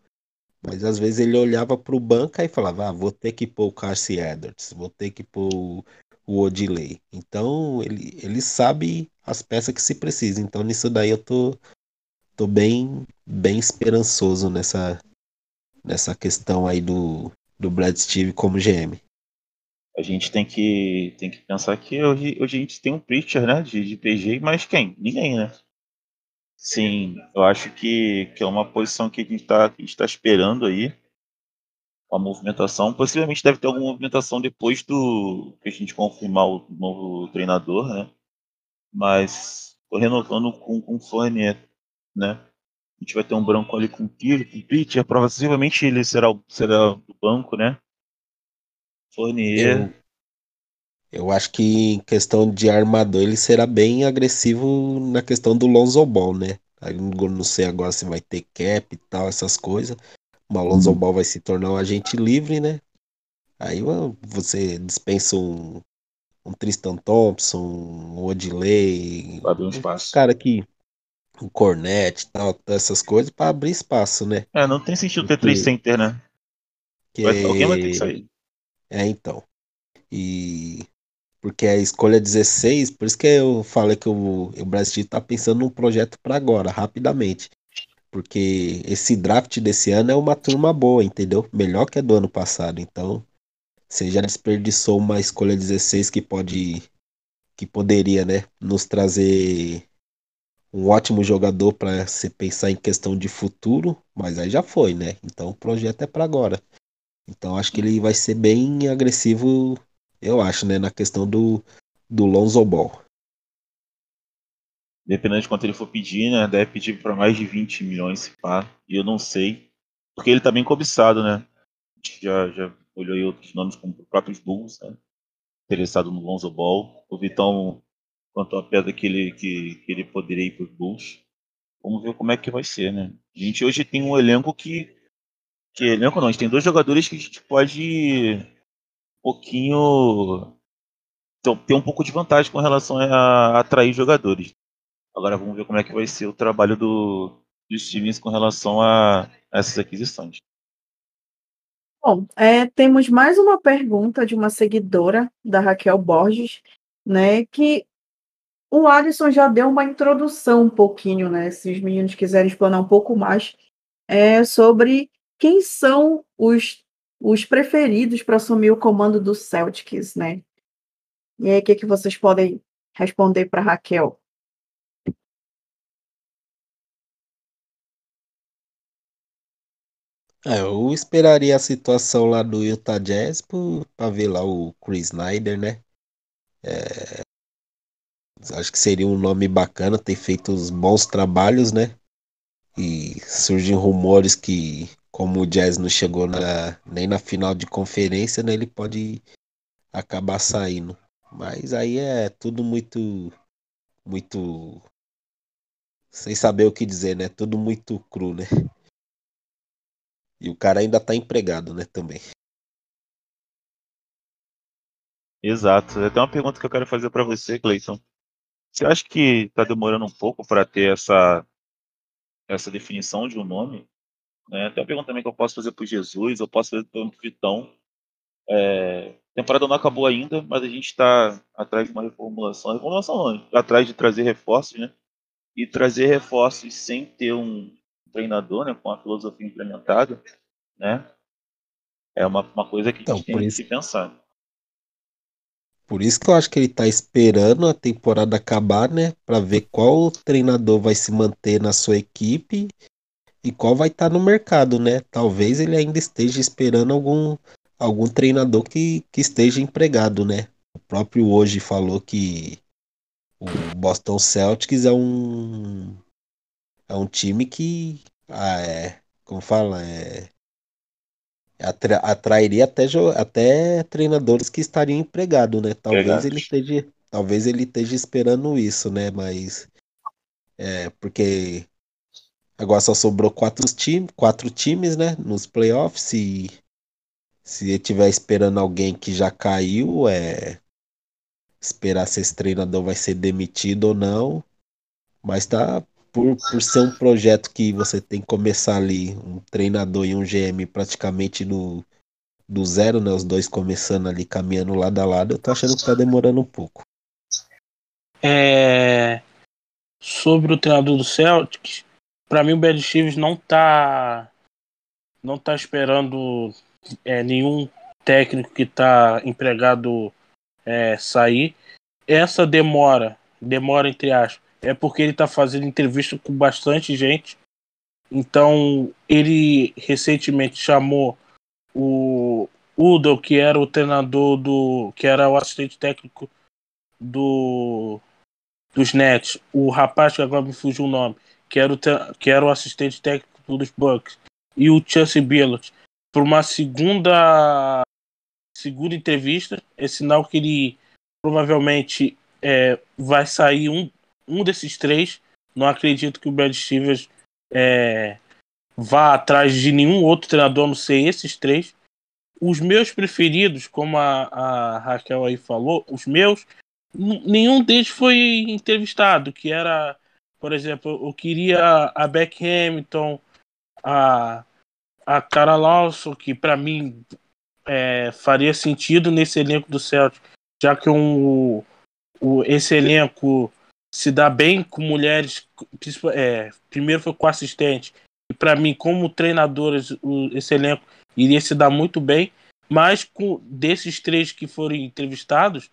Mas às vezes ele olhava para o banco e falava: ah, vou ter que pôr o Carson Edwards, vou ter que pôr o Odilei. Então ele, ele sabe as peças que se precisa. Então nisso daí eu tô, tô bem, bem esperançoso nessa, nessa questão aí do, do Brad Steve como GM. A gente tem que, tem que pensar que hoje, hoje a gente tem um pitcher né, de, de PG, mas quem? Ninguém, né? Sim, eu acho que, que é uma posição que a gente está tá esperando aí a movimentação. Possivelmente deve ter alguma movimentação depois do que a gente confirmar o novo treinador, né? Mas tô renovando com, com o Fournier, né? A gente vai ter um branco ali com tiro, com pitcher, provavelmente ele será, será do banco, né? Fournier. Eu, eu acho que em questão de armador ele será bem agressivo na questão do Lonzo Ball, né? Não sei agora se vai ter cap e tal, essas coisas. O Alonso Ball vai se tornar um agente livre, né? Aí você dispensa um, um Tristan Thompson, um Odilei, abrir um espaço. cara que um Cornet e tal, essas coisas para abrir espaço, né? É, não tem sentido ter três Porque- center, né? Que Vai- alguém vai ter que sair. É, então. E porque a escolha 16, por isso que eu falei que o, o Brasil tá pensando num projeto para agora, rapidamente. Porque esse draft desse ano é uma turma boa, entendeu? Melhor que a do ano passado. Então, você já desperdiçou uma escolha 16 que pode que poderia, né, nos trazer um ótimo jogador para se pensar em questão de futuro, mas aí já foi, né? Então o projeto é para agora. Então acho que ele vai ser bem agressivo, eu acho, né, na questão do do Lonzo Ball. Dependendo de quanto ele for pedir, né? Deve pedir para mais de 20 milhões, se pá. E eu não sei. Porque ele tá bem cobiçado, né? Já, já olhou aí outros nomes como os próprios Bulls, né? Interessado no Lonzo Ball. O Vitão quanto a pedra que ele, que, que ele poderia ir pros Bulls. Vamos ver como é que vai ser, né? A gente hoje tem um elenco que. Que elenco não, a gente tem dois jogadores que a gente pode um pouquinho ter um pouco de vantagem com relação a atrair jogadores. Agora vamos ver como é que vai ser o trabalho do, do Stevens com relação a, a essas aquisições. Bom, é, temos mais uma pergunta de uma seguidora da Raquel Borges, né? Que o Alisson já deu uma introdução um pouquinho, né? Se os meninos quiserem explanar um pouco mais, é sobre quem são os os preferidos para assumir o comando do Celtics, né? E aí, o que, que vocês podem responder para Raquel? É, eu esperaria a situação lá do Utah Jazz para ver lá o Chris Snyder, né? É, acho que seria um nome bacana, ter feito os bons trabalhos, né? E surgem rumores que, como o Jazz não chegou na, nem na final de conferência, né, ele pode acabar saindo. Mas aí é tudo muito, muito, sem saber o que dizer, né? Tudo muito cru, né? E o cara ainda tá empregado, né, também. Exato. Tem uma pergunta que eu quero fazer para você, Cleiton. Você acha que está demorando um pouco para ter essa, essa definição de um nome? Né? Tem uma pergunta também que eu posso fazer para Jesus, eu posso fazer para o Vitão. É, temporada não acabou ainda, mas a gente está atrás de uma reformulação. Reformulação não, tá atrás de trazer reforços, né? E trazer reforços sem ter um treinador, né? Com a filosofia implementada, né? É uma, uma coisa que a gente então, tem isso... que pensar. Por isso que eu acho que ele tá esperando a temporada acabar, né? Para ver qual treinador vai se manter na sua equipe e qual vai estar tá no mercado, né? Talvez ele ainda esteja esperando algum, algum treinador que, que esteja empregado, né? O próprio hoje falou que o Boston Celtics é um é um time que ah, é, como fala, é atra, atrairia até, até treinadores que estariam empregados, né? Talvez ele esteja, talvez ele esteja esperando isso, né? Mas é porque agora só sobrou quatro, time, quatro times, né? Nos playoffs e se ele estiver esperando alguém que já caiu, é esperar se esse treinador vai ser demitido ou não. Mas tá por, por ser um projeto que você tem que começar ali, um treinador e um GM praticamente no, do zero, né? Os dois começando ali, caminhando lado a lado, eu tô achando que tá demorando um pouco. É... Sobre o treinador do Celtics, para mim o Brad Stevens não tá não tá esperando é, nenhum técnico que tá empregado é, sair. Essa demora, demora entre aspas, é porque ele está fazendo entrevista com bastante gente. Então, ele recentemente chamou o Udo, que era o treinador do. que era o assistente técnico do dos Nets, o rapaz que agora me fugiu o nome, que era o, que era o assistente técnico dos Bucks, e o Chelsea Billups, para uma segunda segunda entrevista. É sinal que ele provavelmente é, vai sair um, um desses três. Não acredito que o Brad Stevens é, vá atrás de nenhum outro treinador, a não ser esses três. Os meus preferidos, como a, a Raquel aí falou, os meus, nenhum deles foi entrevistado, que era, por exemplo, eu queria a Beck Hamilton, a, a Cara Lawson, que para mim é, faria sentido nesse elenco do Celtic, já que um, o, esse elenco se dá bem com mulheres. É, primeiro foi com assistente. E para mim, como treinadores, esse elenco iria se dar muito bem. Mas com desses três que foram entrevistados,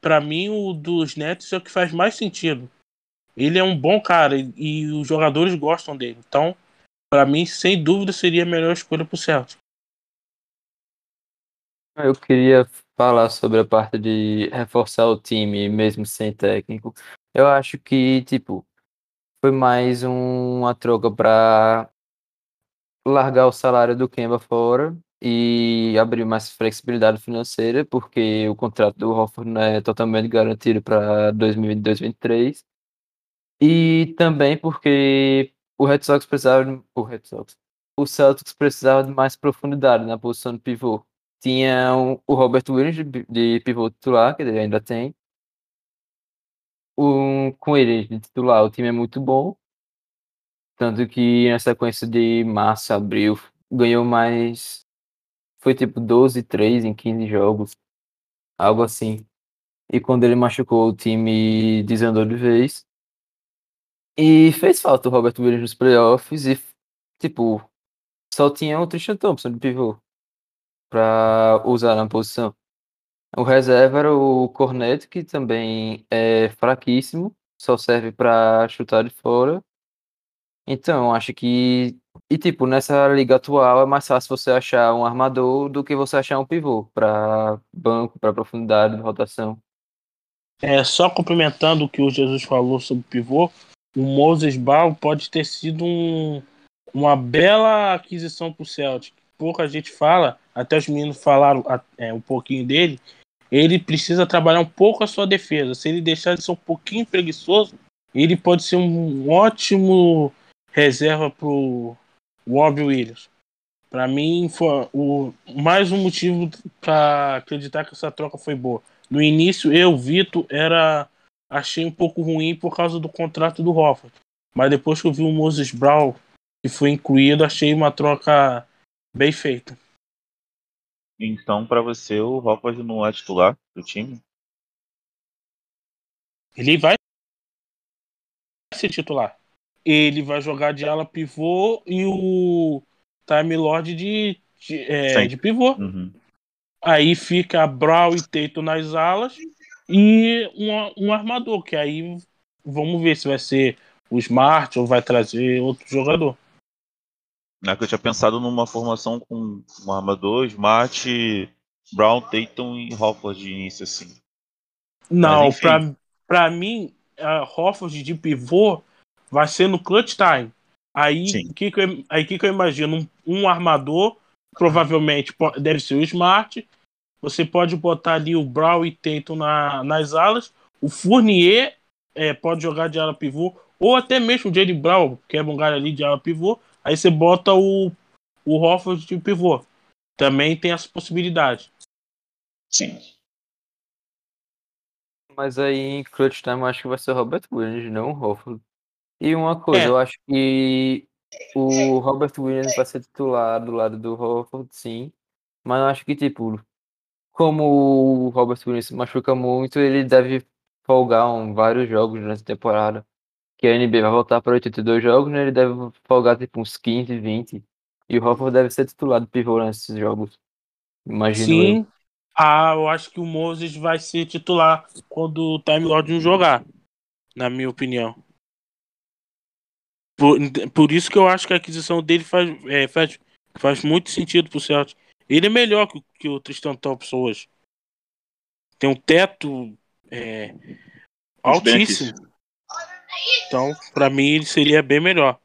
para mim o dos Nets é o que faz mais sentido. Ele é um bom cara e, e os jogadores gostam dele. Então, para mim, sem dúvida, seria a melhor escolha para o Celtic. Eu queria falar sobre a parte de reforçar o time mesmo sem técnico. Eu acho que, tipo, foi mais um, uma troca para largar o salário do Kemba fora e abrir mais flexibilidade financeira, porque o contrato do Hofford não é totalmente garantido para 2022-2023. E também porque o Red Sox precisava o Red Sox, o Celtics precisava de mais profundidade na posição de pivô. Tinha o Robert Williams de pivô titular, que ele ainda tem, um, com ele de titular, o time é muito bom. Tanto que na sequência de março, abril, ganhou mais. Foi tipo 12, 3 em 15 jogos. Algo assim. E quando ele machucou, o time desandou de vez. E fez falta o Robert Williams nos playoffs. E, tipo, só tinha o Tristan Thompson de pivô. para usar na posição. O reserva era o Cornet, que também é fraquíssimo, só serve para chutar de fora. Então, acho que. E, tipo, nessa liga atual é mais fácil você achar um armador do que você achar um pivô para banco, para profundidade de rotação. É, só complementando o que o Jesus falou sobre pivô, o Moses Brown pode ter sido um, uma bela aquisição para o Celtic. Pouca gente fala, até os meninos falaram é, um pouquinho dele. Ele precisa trabalhar um pouco a sua defesa. Se ele deixar de ser um pouquinho preguiçoso, ele pode ser um ótimo reserva para o Robbie Williams. Para mim, foi o, mais um motivo para acreditar que essa troca foi boa. No início, eu, Vitor, era achei um pouco ruim por causa do contrato do Hofford. Mas depois que eu vi o Moses Brown, que foi incluído, achei uma troca bem feita. Então, para você, o Hofford não é titular do time? Ele vai ser titular. Ele vai jogar de ala pivô e o Time Lord de, de, é, de pivô. Uhum. Aí fica Brown e Teito nas alas e um, um armador, que aí vamos ver se vai ser o Smart ou vai trazer outro jogador. É que eu tinha pensado numa formação com um armador, Smart, Brown, Tatum e Hofford de início, assim. Não, pra, pra mim, a Hofford de pivô vai ser no clutch time. Aí, que que eu, aí que, que eu imagino? Um, um armador, provavelmente deve ser o Smart, você pode botar ali o Brown e Tatum na, nas alas. O Fournier é, pode jogar de ala pivô. Ou até mesmo o Jalen Brown, que é um cara ali de ala pivô. Aí você bota o, o Hofford de pivô. Também tem essa possibilidade. Sim. Mas aí em clutch time eu acho que vai ser o Robert Williams, não o Hofford. E uma coisa, é. eu acho que o Robert Williams vai ser titular do lado do Hofford, sim. Mas eu acho que, tipo, como o Robert Williams se machuca muito, ele deve folgar um, vários jogos durante a temporada. Que a NBA vai voltar para 82 jogos, né? Ele deve folgar tipo uns 15, 20. E o Hoffman deve ser titular do pivô nesses jogos. Imagino Sim. Eu. Ah, eu acho que o Moses vai ser titular quando o Time Lord não jogar, na minha opinião. Por, por isso que eu acho que a aquisição dele faz, é, faz, faz muito sentido pro Celtic. Ele é melhor que, que o Tristan Thompson hoje. Tem um teto é, altíssimo. Então, para mim, ele seria bem melhor.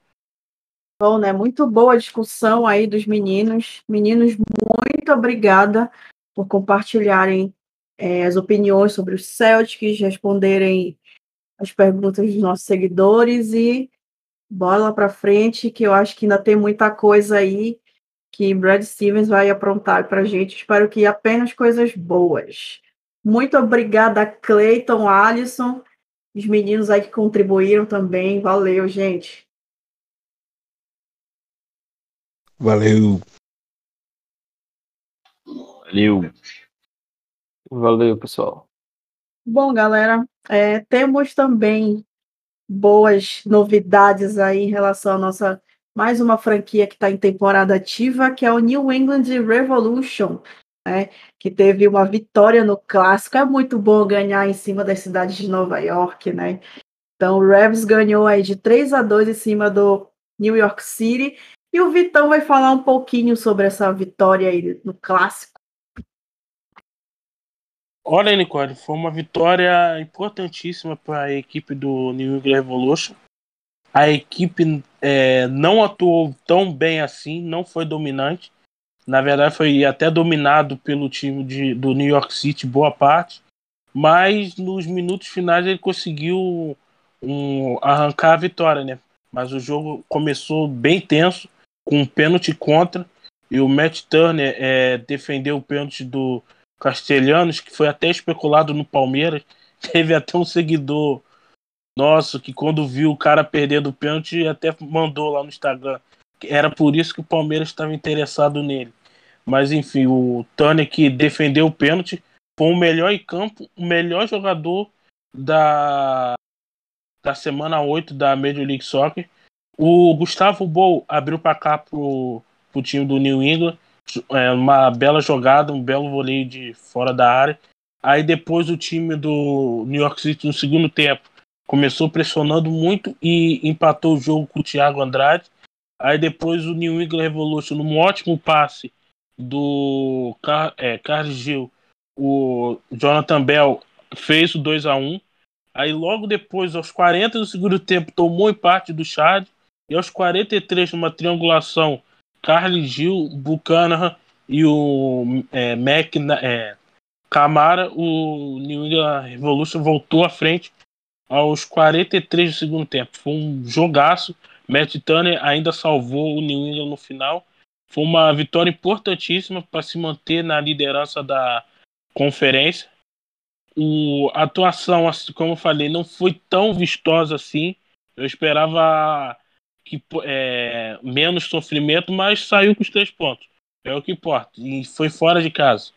Bom, né? Muito boa a discussão aí dos meninos. Meninos, muito obrigada por compartilharem é, as opiniões sobre os Celtics, responderem as perguntas dos nossos seguidores e bola para frente, que eu acho que ainda tem muita coisa aí que Brad Stevens vai aprontar para a gente. Espero que apenas coisas boas. Muito obrigada, Cleiton, Alisson, os meninos aí que contribuíram também. Valeu, gente. Valeu. Valeu. Valeu, pessoal. Bom, galera, é, temos também boas novidades aí em relação à nossa mais uma franquia que está em temporada ativa, que é o New England Revolution, né, que teve uma vitória no clássico. É muito bom ganhar em cima das cidades de Nova York, né? Então, o Revs ganhou aí de 3 a 2 em cima do New York City. E o Vitão vai falar um pouquinho sobre essa vitória aí no clássico. Olha, Nicole, foi uma vitória importantíssima para a equipe do New England Revolution a equipe é, não atuou tão bem assim, não foi dominante. Na verdade, foi até dominado pelo time de, do New York City, boa parte. Mas nos minutos finais ele conseguiu um, arrancar a vitória, né? Mas o jogo começou bem tenso, com um pênalti contra. E o Matt Turner é, defendeu o pênalti do Castelhanos, que foi até especulado no Palmeiras. Teve até um seguidor nossa, que quando viu o cara perdendo o pênalti, até mandou lá no Instagram. Era por isso que o Palmeiras estava interessado nele. Mas enfim, o Tânia que defendeu o pênalti foi o melhor em campo, o melhor jogador da, da semana 8 da Major League Soccer. O Gustavo Bol abriu para cá pro, pro time do New England. é, uma bela jogada, um belo voleio de fora da área. Aí depois o time do New York City no segundo tempo começou pressionando muito e empatou o jogo com o Thiago Andrade. Aí depois o New England Revolution, num ótimo passe do Car é, Gil, o Jonathan Bell fez o 2 a 1 Aí logo depois, aos 40 do segundo tempo, tomou empate do Chad. E aos 43, numa triangulação, Carlos Gil, Buchanan e o é, Mac é, Camara, o New England Revolution voltou à frente aos 43 do segundo tempo. Foi um jogaço. Matt Turner ainda salvou o New England no final. Foi uma vitória importantíssima para se manter na liderança da conferência. O, a atuação, como eu falei, não foi tão vistosa assim. Eu esperava que é, menos sofrimento, mas saiu com os três pontos. É o que importa. E foi fora de casa.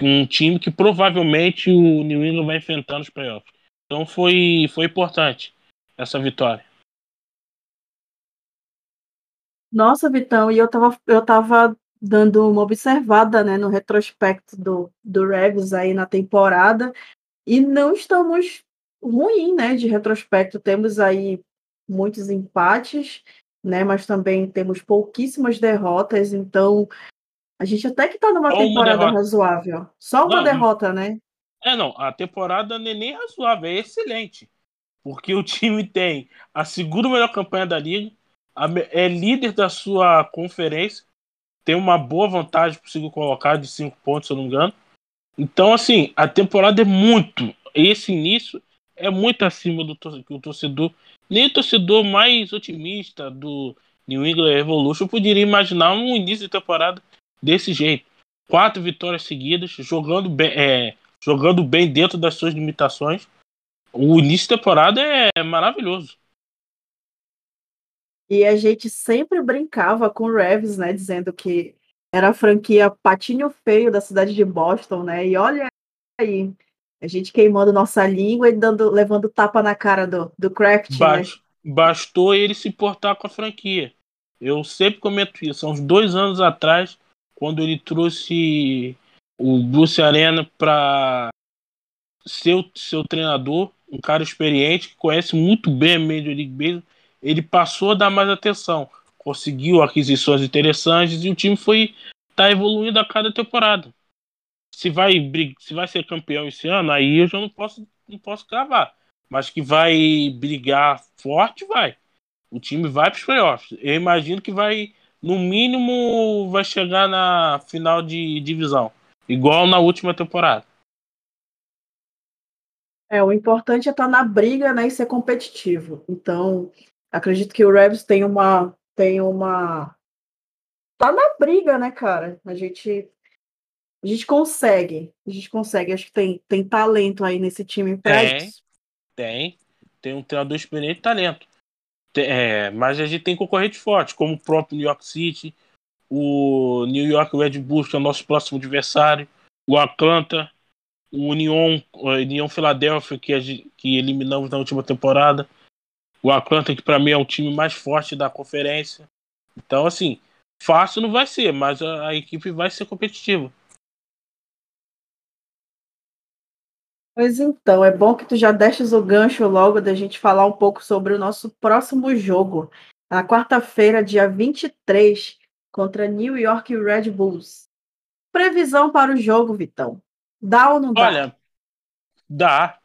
Um time que provavelmente o New England vai enfrentar nos playoffs. Então foi, foi importante essa vitória. Nossa, Vitão, e eu tava, eu tava dando uma observada né, no retrospecto do, do Rebs aí na temporada, e não estamos ruim né, de retrospecto. Temos aí muitos empates, né, mas também temos pouquíssimas derrotas, então a gente até que está numa Só temporada razoável. Só uma não, derrota, né? É, não, a temporada não é nem razoável, é excelente. Porque o time tem a segunda melhor campanha da liga, é líder da sua conferência, tem uma boa vantagem segundo colocar de cinco pontos, se eu não me engano. Então, assim, a temporada é muito. Esse início é muito acima do torcedor. Nem o torcedor mais otimista do New England Revolution poderia imaginar um início de temporada desse jeito. Quatro vitórias seguidas, jogando bem, é, jogando bem dentro das suas limitações. O início de temporada é maravilhoso. E a gente sempre brincava com o Revs, né, dizendo que era a franquia patinho feio da cidade de Boston, né? E olha aí, a gente queimando nossa língua e dando, levando tapa na cara do, do Kraft. Né? Bastou ele se portar com a franquia. Eu sempre comento isso. Há uns dois anos atrás, quando ele trouxe o Bruce Arena para ser seu treinador, um cara experiente que conhece muito bem a Major League Baseball, ele passou a dar mais atenção, conseguiu aquisições interessantes e o time foi tá evoluindo a cada temporada. Se vai se vai ser campeão esse ano, aí eu já não posso não posso cravar, mas que vai brigar forte, vai. O time vai para os playoffs. Eu imagino que vai no mínimo vai chegar na final de divisão, igual na última temporada. É, o importante é estar tá na briga, né, e ser competitivo. Então, acredito que o Rebs tem uma tem uma tá na briga, né, cara? A gente a gente consegue, a gente consegue. Acho que tem tem talento aí nesse time pra tem, isso. Tem, tem um treinador experiente, talento. É, mas a gente tem concorrente forte, como o próprio New York City, o New York Red Bulls, que é o nosso próximo adversário, o Atlanta, o Union, o Union Philadelphia, que, que eliminamos na última temporada, o Atlanta, que para mim é o time mais forte da conferência. Então, assim, fácil não vai ser, mas a, a equipe vai ser competitiva. Pois então, é bom que tu já deixes o gancho logo da gente falar um pouco sobre o nosso próximo jogo. Na quarta-feira, dia 23, contra New York Red Bulls. Previsão para o jogo, Vitão. Dá ou não dá? Olha, dá.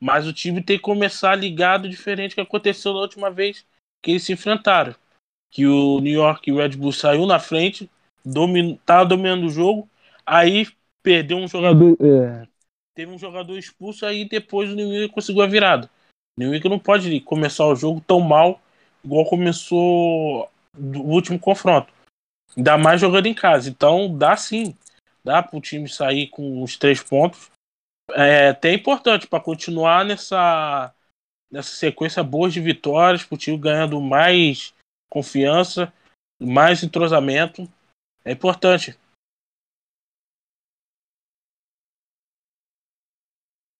Mas o time tem que começar ligado diferente do que aconteceu na última vez que eles se enfrentaram. Que o New York Red Bull saiu na frente, domin... tava dominando o jogo, aí perdeu um jogador. É, teve um jogador expulso, aí depois o New England conseguiu a virada. O New England não pode começar o jogo tão mal igual começou o último confronto. Ainda mais jogando em casa. Então dá sim. Dá para o time sair com os três pontos. É até importante para continuar nessa, nessa sequência boa de vitórias, para o time ganhando mais confiança, mais entrosamento. É importante.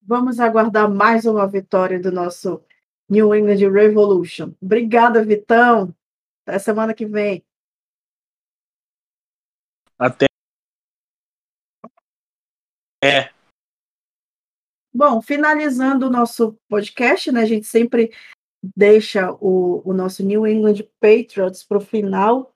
Vamos aguardar mais uma vitória do nosso New England Revolution. Obrigada, Vitão. Até semana que vem. Até. É. Bom, finalizando o nosso podcast, né? A gente sempre deixa o, o nosso New England Patriots para o final.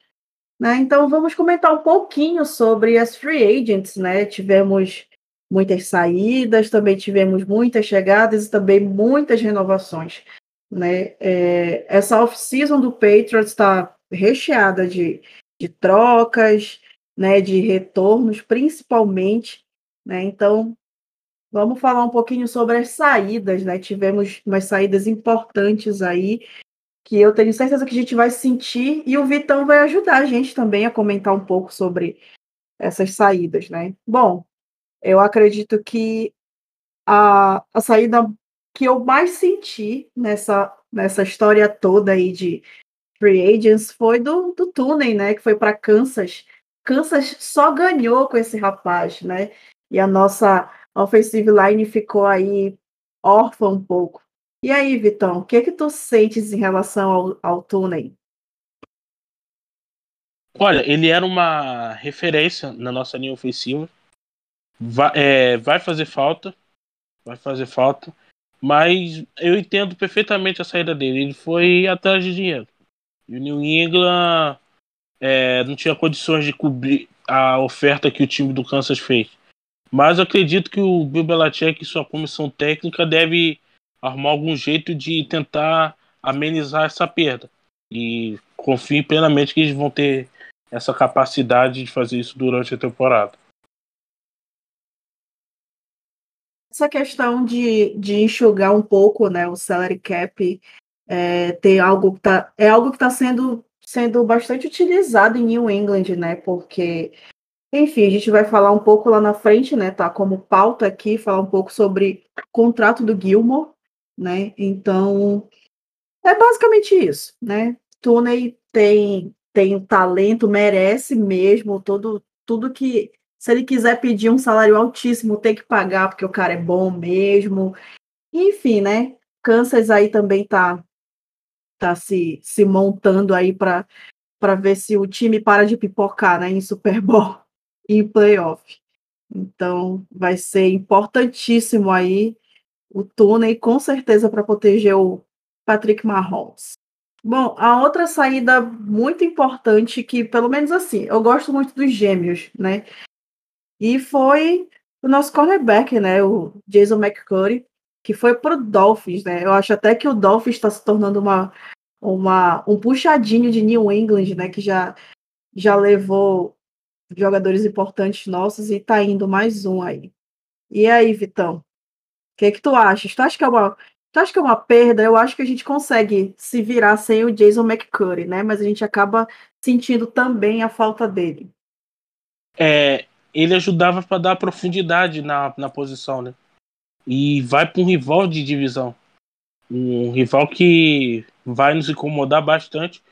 Né? Então vamos comentar um pouquinho sobre as free agents, né? Tivemos muitas saídas, também tivemos muitas chegadas e também muitas renovações. Né? É, essa off-season do Patriots está recheada de, de trocas, né, de retornos, principalmente. Né? Então, vamos falar um pouquinho sobre as saídas. Né? Tivemos umas saídas importantes aí, que eu tenho certeza que a gente vai sentir, e o Vitão vai ajudar a gente também a comentar um pouco sobre essas saídas. Né? Bom, eu acredito que a, a saída que eu mais senti nessa, nessa história toda aí de free agents foi do, do Tunen, né? Que foi para Kansas. Kansas só ganhou com esse rapaz, né? E a nossa offensive line ficou aí órfã um pouco. E aí, Vitão, o que que tu sentes em relação ao, ao? Olha, ele era uma referência na nossa linha ofensiva vai, é, vai fazer falta, vai fazer falta, mas eu entendo perfeitamente a saída dele. Ele foi atrás de dinheiro. E o New England é, não tinha condições de cobrir a oferta que o time do Kansas fez. Mas acredito que o Bill Belichick e sua comissão técnica deve arrumar algum jeito de tentar amenizar essa perda. E confio plenamente que eles vão ter essa capacidade de fazer isso durante a temporada. essa questão de, de enxugar um pouco né, o salary cap é, algo que tá, é algo que está sendo, sendo bastante utilizado em New England, né? Porque, enfim, a gente vai falar um pouco lá na frente, né? Tá como pauta aqui, falar um pouco sobre o contrato do Gilmore, né? Então, é basicamente isso, né? Tooney tem tem talento, merece mesmo todo tudo que se ele quiser pedir um salário altíssimo, tem que pagar, porque o cara é bom mesmo. Enfim, né? Kansas aí também tá, tá se, se montando aí para ver se o time para de pipocar né, em Super Bowl e playoff. Então, vai ser importantíssimo aí o túnel, com certeza, para proteger o Patrick Mahomes. Bom, a outra saída muito importante, que pelo menos assim, eu gosto muito dos gêmeos, né? E foi o nosso cornerback, né? O Jason McCurry, que foi pro Dolphins, né? Eu acho até que o Dolphins está se tornando uma, uma, um puxadinho de New England, né? Que já, já levou jogadores importantes nossos e tá indo mais um aí. E aí, Vitão? O que, que tu achas? Tu acha que é uma, tu acha que é uma perda? Eu acho que a gente consegue se virar sem o Jason McCurry, né? Mas a gente acaba sentindo também a falta dele. É, ele ajudava para dar profundidade na, na posição, né? E vai para um rival de divisão. Um rival que vai nos incomodar bastante.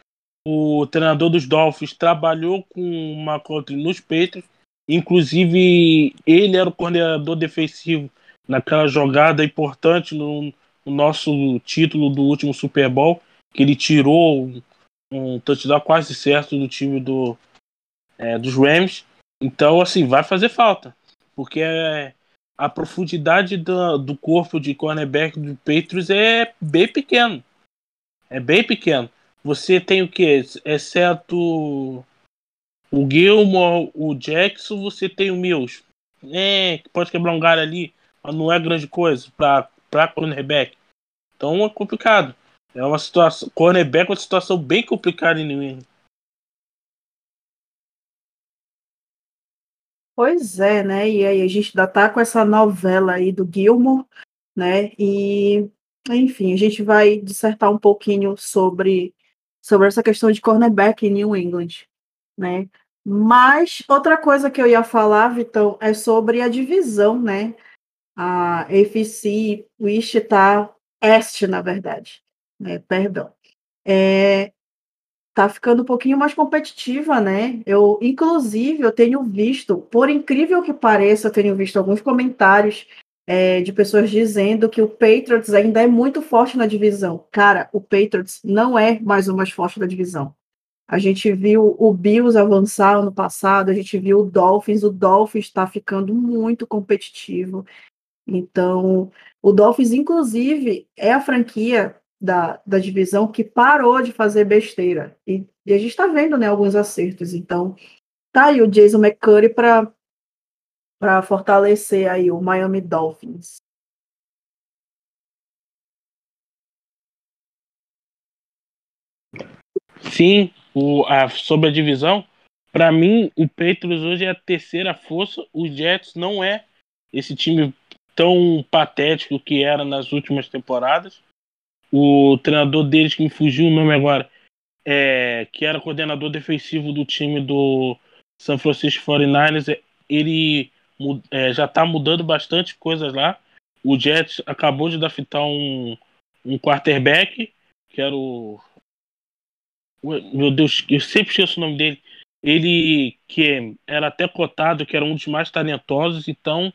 O treinador dos Dolphins trabalhou com o McCollum nos peitos. Inclusive, ele era o coordenador defensivo naquela jogada importante no, no nosso título do último Super Bowl, que ele tirou um, um touchdown quase certo do time do, é, dos Rams. Então, assim, vai fazer falta. Porque a profundidade do, do corpo de cornerback do Patriots é bem pequeno. É bem pequeno. Você tem o que? Exceto o Gilmore, o Jackson, você tem o Mills. É, pode quebrar um galho ali, mas não é grande coisa para cornerback. Então é complicado. É uma situação. Cornerback é uma situação bem complicada em New England. Pois é, né? E aí a gente ainda tá com essa novela aí do Gilmore, né? E, enfim, a gente vai dissertar um pouquinho sobre, sobre essa questão de cornerback em New England, né? Mas outra coisa que eu ia falar, Vitão, é sobre a divisão, né? A FC Wish tá este, na verdade, né? Perdão. É, tá ficando um pouquinho mais competitiva, né? Eu, inclusive, eu tenho visto, por incrível que pareça, eu tenho visto alguns comentários é, de pessoas dizendo que o Patriots ainda é muito forte na divisão. Cara, o Patriots não é mais o mais forte da divisão. A gente viu o Bills avançar ano passado, a gente viu o Dolphins, o Dolphins está ficando muito competitivo. Então, o Dolphins, inclusive, é a franquia da, da divisão que parou de fazer besteira. E, e a gente está vendo né, alguns acertos. Então, tá aí o Jason McCurry para fortalecer aí o Miami Dolphins. Sim, o, a, sobre a divisão, para mim, o Patriots hoje é a terceira força. O Jets não é esse time tão patético que era nas últimas temporadas. O treinador deles, que me fugiu o nome agora, é, que era coordenador defensivo do time do San Francisco 49ers, é, ele é, já está mudando bastante coisas lá. O Jets acabou de draftar um, um quarterback, que era o meu Deus, eu sempre esqueço o nome dele. Ele que era até cotado que era um dos mais talentosos, então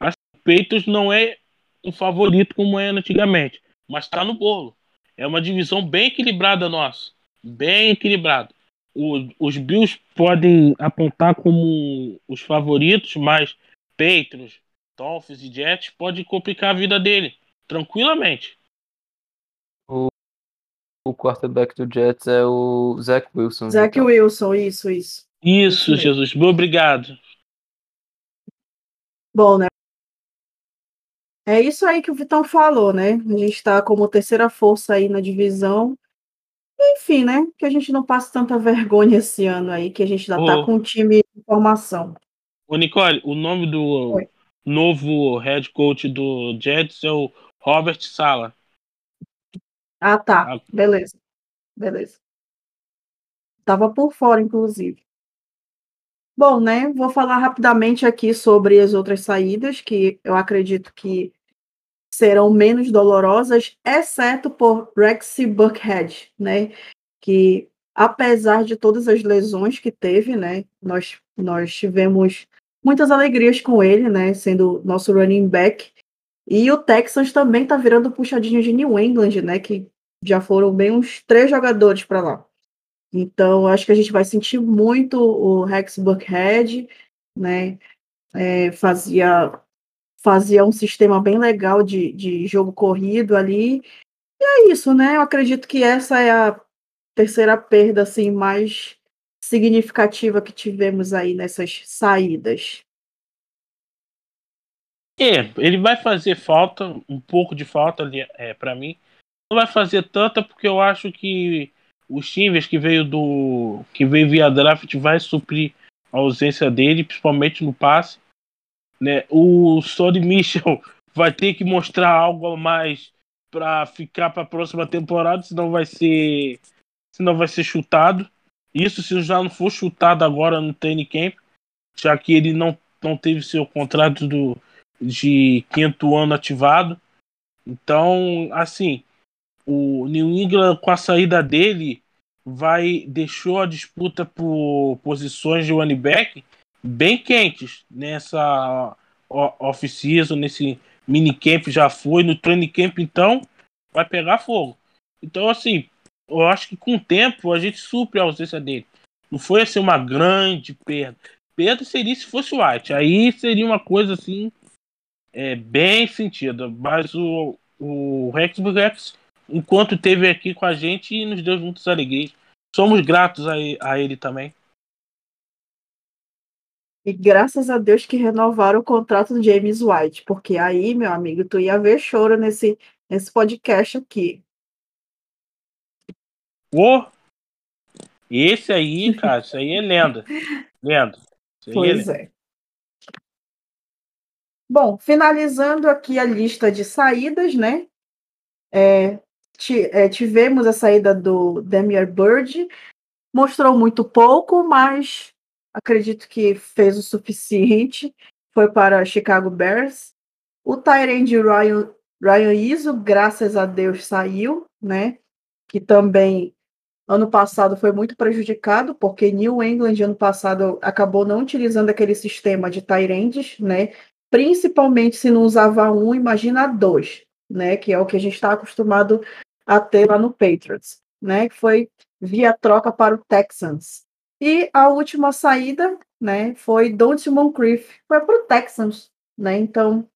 o Peitos não é um favorito como era antigamente, mas está no bolo. É uma divisão bem equilibrada nossa, bem equilibrada. O, os Bills podem apontar como os favoritos, mas Patriots, Dolphins e Jets podem complicar a vida dele tranquilamente o quarterback do Jets é o Zach Wilson. Zach então. Wilson, isso, isso. Isso, Jesus. Obrigado. Bom, né? É isso aí que o Vitão falou, né? A gente está como terceira força aí na divisão. Enfim, né? Que a gente não passe tanta vergonha esse ano aí, que a gente já está com um time de formação. Ô, Nicole, o nome do Oi. novo head coach do Jets é o Robert Sala. Ah, tá. Ah. Beleza. Beleza. Tava por fora, inclusive. Bom, né? Vou falar rapidamente aqui sobre as outras saídas, que eu acredito que serão menos dolorosas, exceto por Rexy Buckhead, né? Que apesar de todas as lesões que teve, né? Nós, nós tivemos muitas alegrias com ele, né? Sendo nosso running back. E o Texans também tá virando puxadinho de New England, né? Que já foram bem uns três jogadores para lá. Então, acho que a gente vai sentir muito o Rex Buckhead, né? É, fazia, fazia um sistema bem legal de, de jogo corrido ali. E é isso, né? Eu acredito que essa é a terceira perda assim, mais significativa que tivemos aí nessas saídas. É, ele vai fazer falta, um pouco de falta ali, é, para mim, não vai fazer tanta porque eu acho que o Chivas que veio do que veio via draft vai suprir a ausência dele, principalmente no passe. Né? O Sony Michel vai ter que mostrar algo a mais para ficar para a próxima temporada, senão vai ser senão vai ser chutado. Isso se já não for chutado agora no training camp, já que ele não, não teve seu contrato do, de quinto ano ativado. Então, assim, o New England com a saída dele vai deixou a disputa por posições de running back bem quentes nessa off-season, nesse minicamp já foi, no training camp então vai pegar fogo. Então assim, eu acho que com o tempo a gente supre a ausência dele. Não foi assim uma grande perda. Perda seria se fosse o White. Aí seria uma coisa assim é, bem sentida. Mas o, o Rex Rex enquanto esteve aqui com a gente nos deu muitas alegrias. Somos gratos a, a ele também. E graças a Deus que renovaram o contrato do James White, porque aí, meu amigo, tu ia ver choro nesse, nesse podcast aqui. Ô! Esse aí, cara, isso aí é lenda. Lenda. pois é, é. Bom, finalizando aqui a lista de saídas, né? É, é, tivemos a saída do Demier Bird, mostrou muito pouco, mas acredito que fez o suficiente. Foi para Chicago Bears. O Tyrande Ryan, Ryan Iso, graças a Deus, saiu, né? Que também ano passado foi muito prejudicado, porque New England ano passado acabou não utilizando aquele sistema de Tyrandes, né? Principalmente se não usava um, imagina dois, né? Que é o que a gente está acostumado a ter lá no Patriots, né? Que foi via troca para o Texans. E a última saída, né, foi Don't Moncrief, foi para o Texans, né? Então,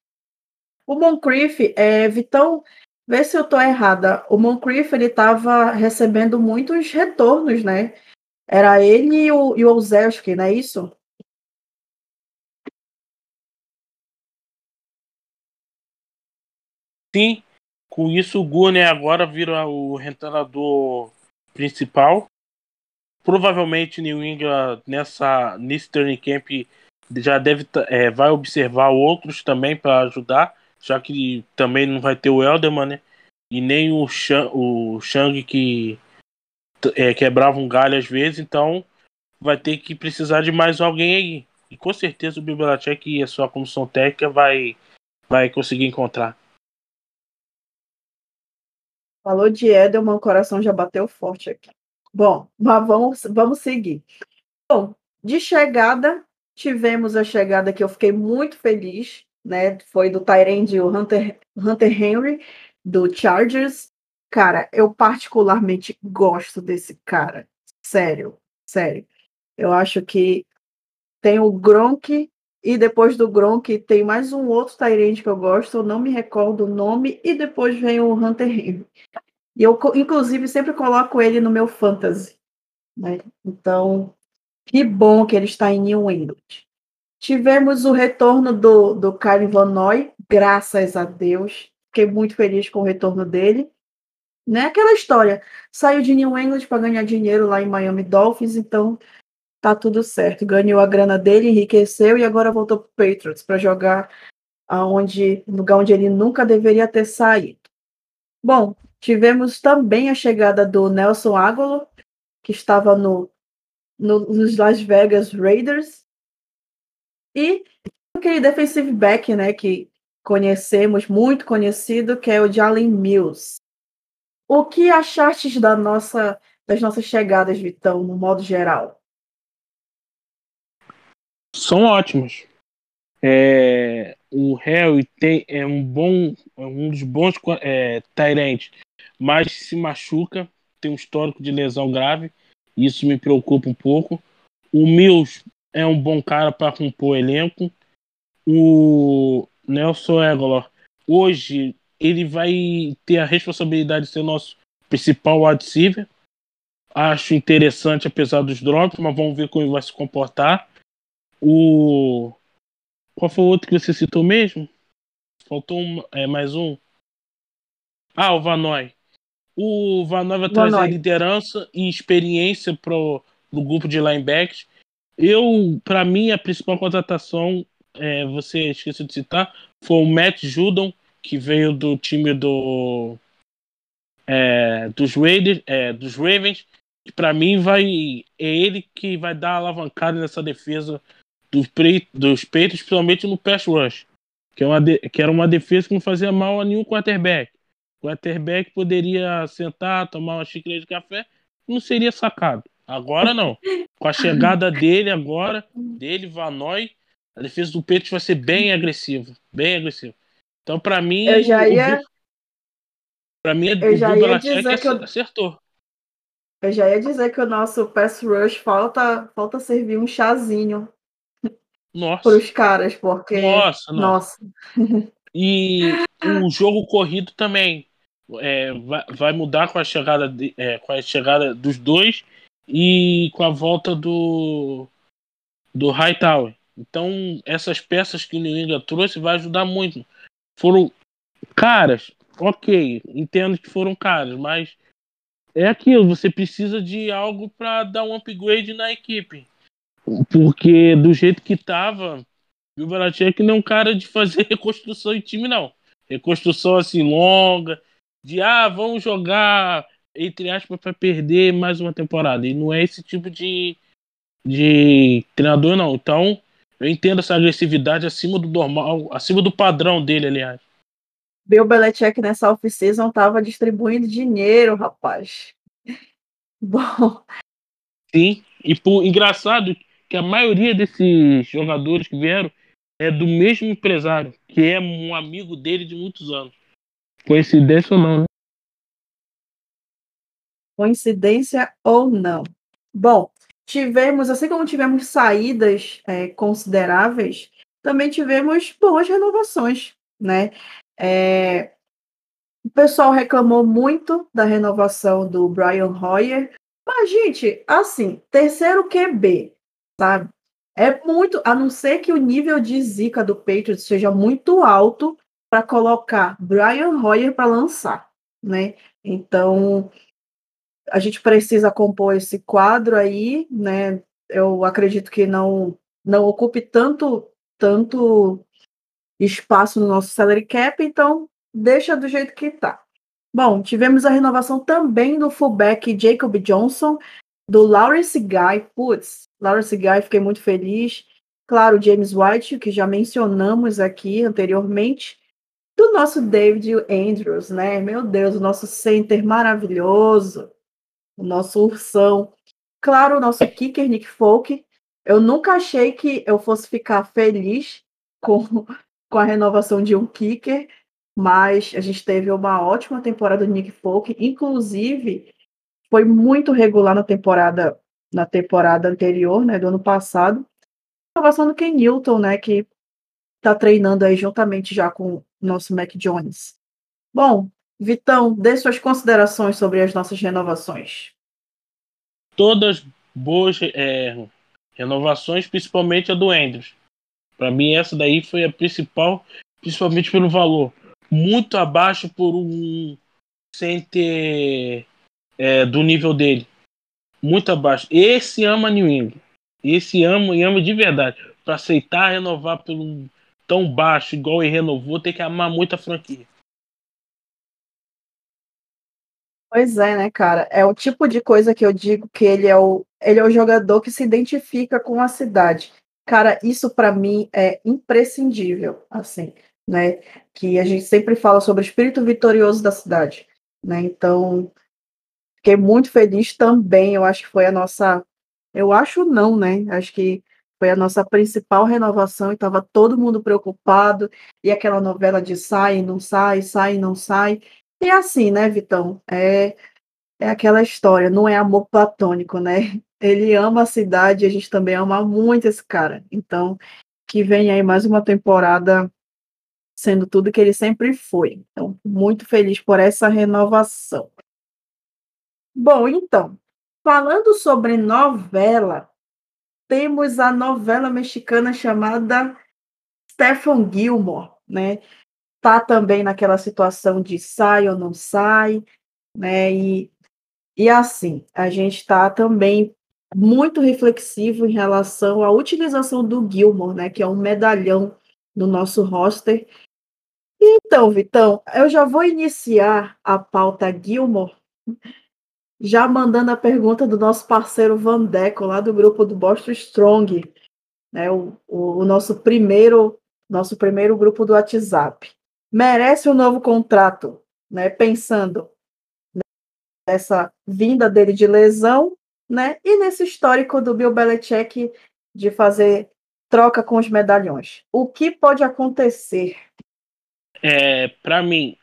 o Moncrief, é, Vitão, vê se eu estou errada. O Moncrief ele estava recebendo muitos retornos, né? Era ele e o, e o Olszewski, não é isso? Sim, com isso o Gurney agora vira o retornador principal. Provavelmente New England nessa nesse training camp já deve é, vai observar outros também para ajudar, já que também não vai ter o Elderman, né? E nem o Shang, o Shang que é, quebrava um galho às vezes, então vai ter que precisar de mais alguém aí. E com certeza o Bibliotec e a sua comissão técnica vai, vai conseguir encontrar. Falou de Edelman, o coração já bateu forte aqui. Bom, mas vamos, vamos seguir. Bom, de chegada, tivemos a chegada que eu fiquei muito feliz, né? Foi do Tyrande, o Hunter, Hunter Henry, do Chargers. Cara, eu particularmente gosto desse cara. Sério, sério. Eu acho que tem o Gronk e depois do Gronk tem mais um outro Tyrande que eu gosto, eu não me recordo o nome, e depois vem o Hunter Henry. E eu, inclusive, sempre coloco ele no meu fantasy. Né? Então, que bom que ele está em New England. Tivemos o retorno do, do Kyle Van Noy, graças a Deus. Fiquei muito feliz com o retorno dele. Né? Aquela história, saiu de New England para ganhar dinheiro lá em Miami Dolphins, então tá tudo certo. Ganhou a grana dele, enriqueceu e agora voltou para Patriots para jogar aonde, lugar onde ele nunca deveria ter saído. Bom, Tivemos também a chegada do Nelson Agolo, que estava no, no, nos Las Vegas Raiders. E aquele defensive back, né, que conhecemos, muito conhecido, que é o Jalen Mills. O que achaste da nossa, das nossas chegadas, Vitão, no modo geral? São ótimos. É, o Harry tem, é um bom, é um dos bons é, mas se machuca, tem um histórico de lesão grave, isso me preocupa um pouco. O Mills é um bom cara para compor o elenco. O Nelson Aguilar, hoje, ele vai ter a responsabilidade de ser nosso principal receiver. Acho interessante, apesar dos drops, mas vamos ver como ele vai se comportar. O. Qual foi o outro que você citou mesmo? Faltou um, é, mais um. Ah, o Vanoy. O Vanova trazer liderança e experiência para o grupo de linebackers. Eu, para mim, a principal contratação, é, você esqueceu de citar, foi o Matt Judon, que veio do time do é, dos, Raiders, é, dos Ravens. Que para mim vai é ele que vai dar alavancada nessa defesa dos, dos peitos, principalmente no pass rush, que, é uma de, que era uma defesa que não fazia mal a nenhum quarterback. Quarterback poderia sentar, tomar uma xícara de café, não seria sacado. Agora não. Com a chegada dele agora, dele, Vanoy, a defesa do Peitos vai ser bem agressiva. Bem agressiva. Então, para mim. Eu já ia. Para mim, eu já ia dizer que eu... acertou. Eu já ia dizer que o nosso pass rush falta, falta servir um chazinho para os caras, porque. Nossa, nossa. nossa. E o jogo corrido também é, vai, vai, mudar com a chegada de, é, com a chegada dos dois e com a volta do do Hightower. Então essas peças que o New England trouxe vai ajudar muito. Foram caras, ok, entendo que foram caras, mas é aquilo. Você precisa de algo para dar um upgrade na equipe, porque do jeito que tava, o Belichick não é um cara de fazer reconstrução em time não. Reconstrução assim longa, de ah, vamos jogar, entre aspas, para perder mais uma temporada. E não é esse tipo de, de treinador, não. Então, eu entendo essa agressividade acima do normal, acima do padrão dele, aliás. Bill Belichick nessa off-season tava distribuindo dinheiro, rapaz. Bom. Sim, e por engraçado que a maioria desses jogadores que vieram é do mesmo empresário, que é um amigo dele de muitos anos. Coincidência ou não, né? Coincidência ou não? Bom, tivemos, assim como tivemos saídas é, consideráveis, também tivemos boas renovações, né? É, o pessoal reclamou muito da renovação do Brian Hoyer, mas, gente, assim, terceiro QB, sabe? É muito, a não ser que o nível de zica do Patriots seja muito alto para colocar Brian Hoyer para lançar, né? Então, a gente precisa compor esse quadro aí, né? Eu acredito que não não ocupe tanto tanto espaço no nosso salary cap, então deixa do jeito que está. Bom, tivemos a renovação também do fullback Jacob Johnson, do Lawrence Guy. Putz, Lawrence Guy, fiquei muito feliz. Claro, James White, que já mencionamos aqui anteriormente. Do nosso David Andrews, né? Meu Deus, o nosso center maravilhoso o nosso ursão. Claro, o nosso kicker Nick Folk. Eu nunca achei que eu fosse ficar feliz com, com a renovação de um kicker, mas a gente teve uma ótima temporada do Nick Folk. Inclusive, foi muito regular na temporada na temporada anterior, né, do ano passado. Renovação do Ken Newton, né, que está treinando aí juntamente já com nosso Mac Jones. Bom, Vitão, dê suas considerações sobre as nossas renovações. Todas boas é, renovações, principalmente a do Andrews. Para mim, essa daí foi a principal, principalmente pelo valor. Muito abaixo por um center é, do nível dele. Muito abaixo. Esse ama New England. Esse ama e ama de verdade. Para aceitar renovar por um tão baixo, igual ele renovou, tem que amar muito a franquia. Pois é, né, cara? É o tipo de coisa que eu digo que ele é o, ele é o jogador que se identifica com a cidade. Cara, isso para mim é imprescindível, assim, né? Que a gente sempre fala sobre o espírito vitorioso da cidade, né? Então, fiquei muito feliz também. Eu acho que foi a nossa, eu acho não, né? Acho que foi a nossa principal renovação e estava todo mundo preocupado e aquela novela de sai, não sai, sai, não sai. E assim, né, Vitão? É, é aquela história, não é amor platônico, né? Ele ama a cidade, a gente também ama muito esse cara. Então, que vem aí mais uma temporada sendo tudo que ele sempre foi. Então, muito feliz por essa renovação. Bom, então, falando sobre novela, temos a novela mexicana chamada Stephen Gilmore, né? tá também naquela situação de sai ou não sai, né? E, e assim, a gente está também muito reflexivo em relação à utilização do Gilmore, né? Que é um medalhão no nosso roster. Então, Vitão, eu já vou iniciar a pauta Gilmore, já mandando a pergunta do nosso parceiro Vandeco, lá do grupo do Boston Strong, né? O, o, o nosso primeiro nosso primeiro grupo do WhatsApp merece um novo contrato, né? Pensando nessa vinda dele de lesão, né? E nesse histórico do Bill Belichick de fazer troca com os medalhões. O que pode acontecer? É, para mim,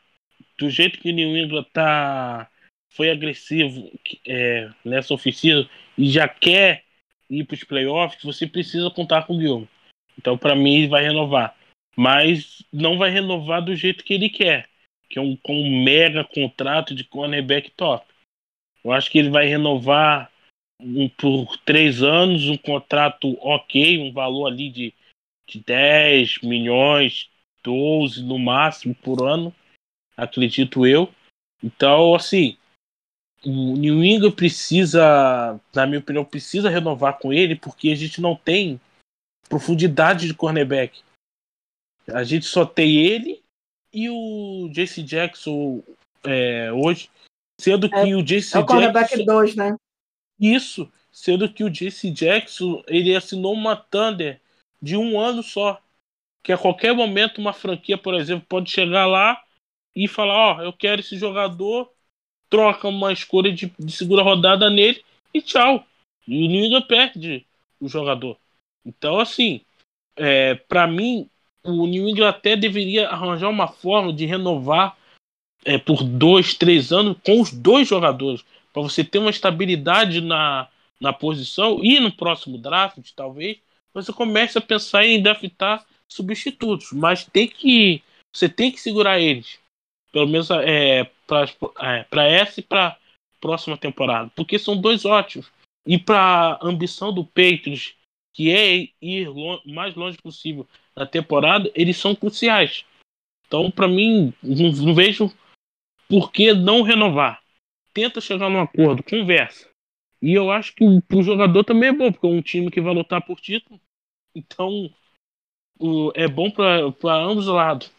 do jeito que New England tá foi agressivo é, nessa oficina e já quer ir para os playoffs, você precisa contar com o Guilherme. Então, para mim, vai renovar mas não vai renovar do jeito que ele quer, que é um, com um mega contrato de cornerback top. Eu acho que ele vai renovar um, por três anos um contrato ok, um valor ali de, de 10 milhões, 12 no máximo por ano, acredito eu. Então, assim, o New England precisa, na minha opinião, precisa renovar com ele porque a gente não tem profundidade de cornerback. A gente só tem ele e o JC Jackson é, hoje, sendo que é, o JC é o Jackson. 2, né? Isso, sendo que o JC Jackson ele assinou uma Thunder de um ano só. Que a qualquer momento uma franquia, por exemplo, pode chegar lá e falar: Ó, oh, eu quero esse jogador, troca uma escolha de, de segunda rodada nele e tchau. E o New perde o jogador. Então, assim, é, para mim, o New England até deveria arranjar uma forma de renovar é, por dois, três anos com os dois jogadores. para você ter uma estabilidade na, na posição e no próximo draft, talvez, você comece a pensar em draftar substitutos, mas tem que você tem que segurar eles, pelo menos é, para é, essa e para próxima temporada, porque são dois ótimos. E para a ambição do Patriots, que é ir o mais longe possível na temporada, eles são cruciais. Então, para mim, não, não, vejo por que não renovar. Tenta chegar num acordo, conversa. E eu acho que o jogador também é bom, porque é um time que vai lutar por título. Então, o, é bom para ambos os lados.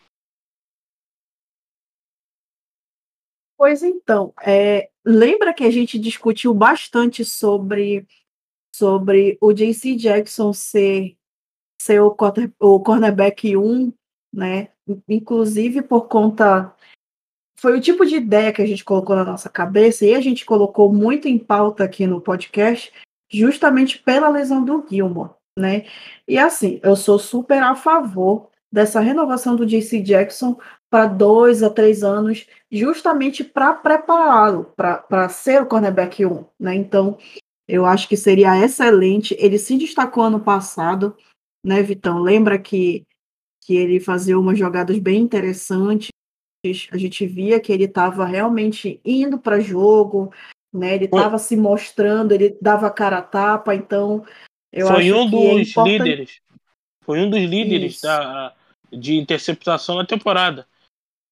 Pois então, é, lembra que a gente discutiu bastante sobre, sobre o JC Jackson ser, ser o, quarter, o cornerback 1, né? Inclusive por conta. Foi o tipo de ideia que a gente colocou na nossa cabeça e a gente colocou muito em pauta aqui no podcast, justamente pela lesão do Gilmore, né? E assim, eu sou super a favor dessa renovação do JC Jackson para dois a três anos, justamente para prepará-lo para ser o cornerback 1. Né? Então, eu acho que seria excelente. Ele se destacou ano passado, né, Vitão? Lembra que, que ele fazia umas jogadas bem interessantes. A gente via que ele estava realmente indo para jogo, né? Ele estava se mostrando, ele dava cara a tapa, então eu Foi acho um que é dos importante... líderes. Foi um dos líderes da, de interceptação na temporada.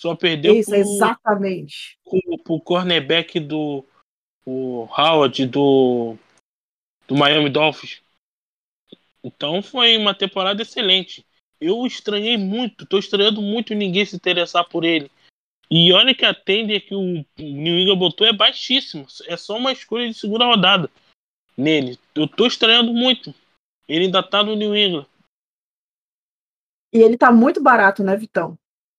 Só perdeu Isso, pro, exatamente. pro, pro cornerback do o Howard do, do Miami Dolphins. Então foi uma temporada excelente. Eu estranhei muito, tô estranhando muito ninguém se interessar por ele. E olha que a tender que o New England botou é baixíssimo. É só uma escolha de segunda rodada nele. Eu tô estranhando muito. Ele ainda tá no New England. E ele tá muito barato, né, Vitão?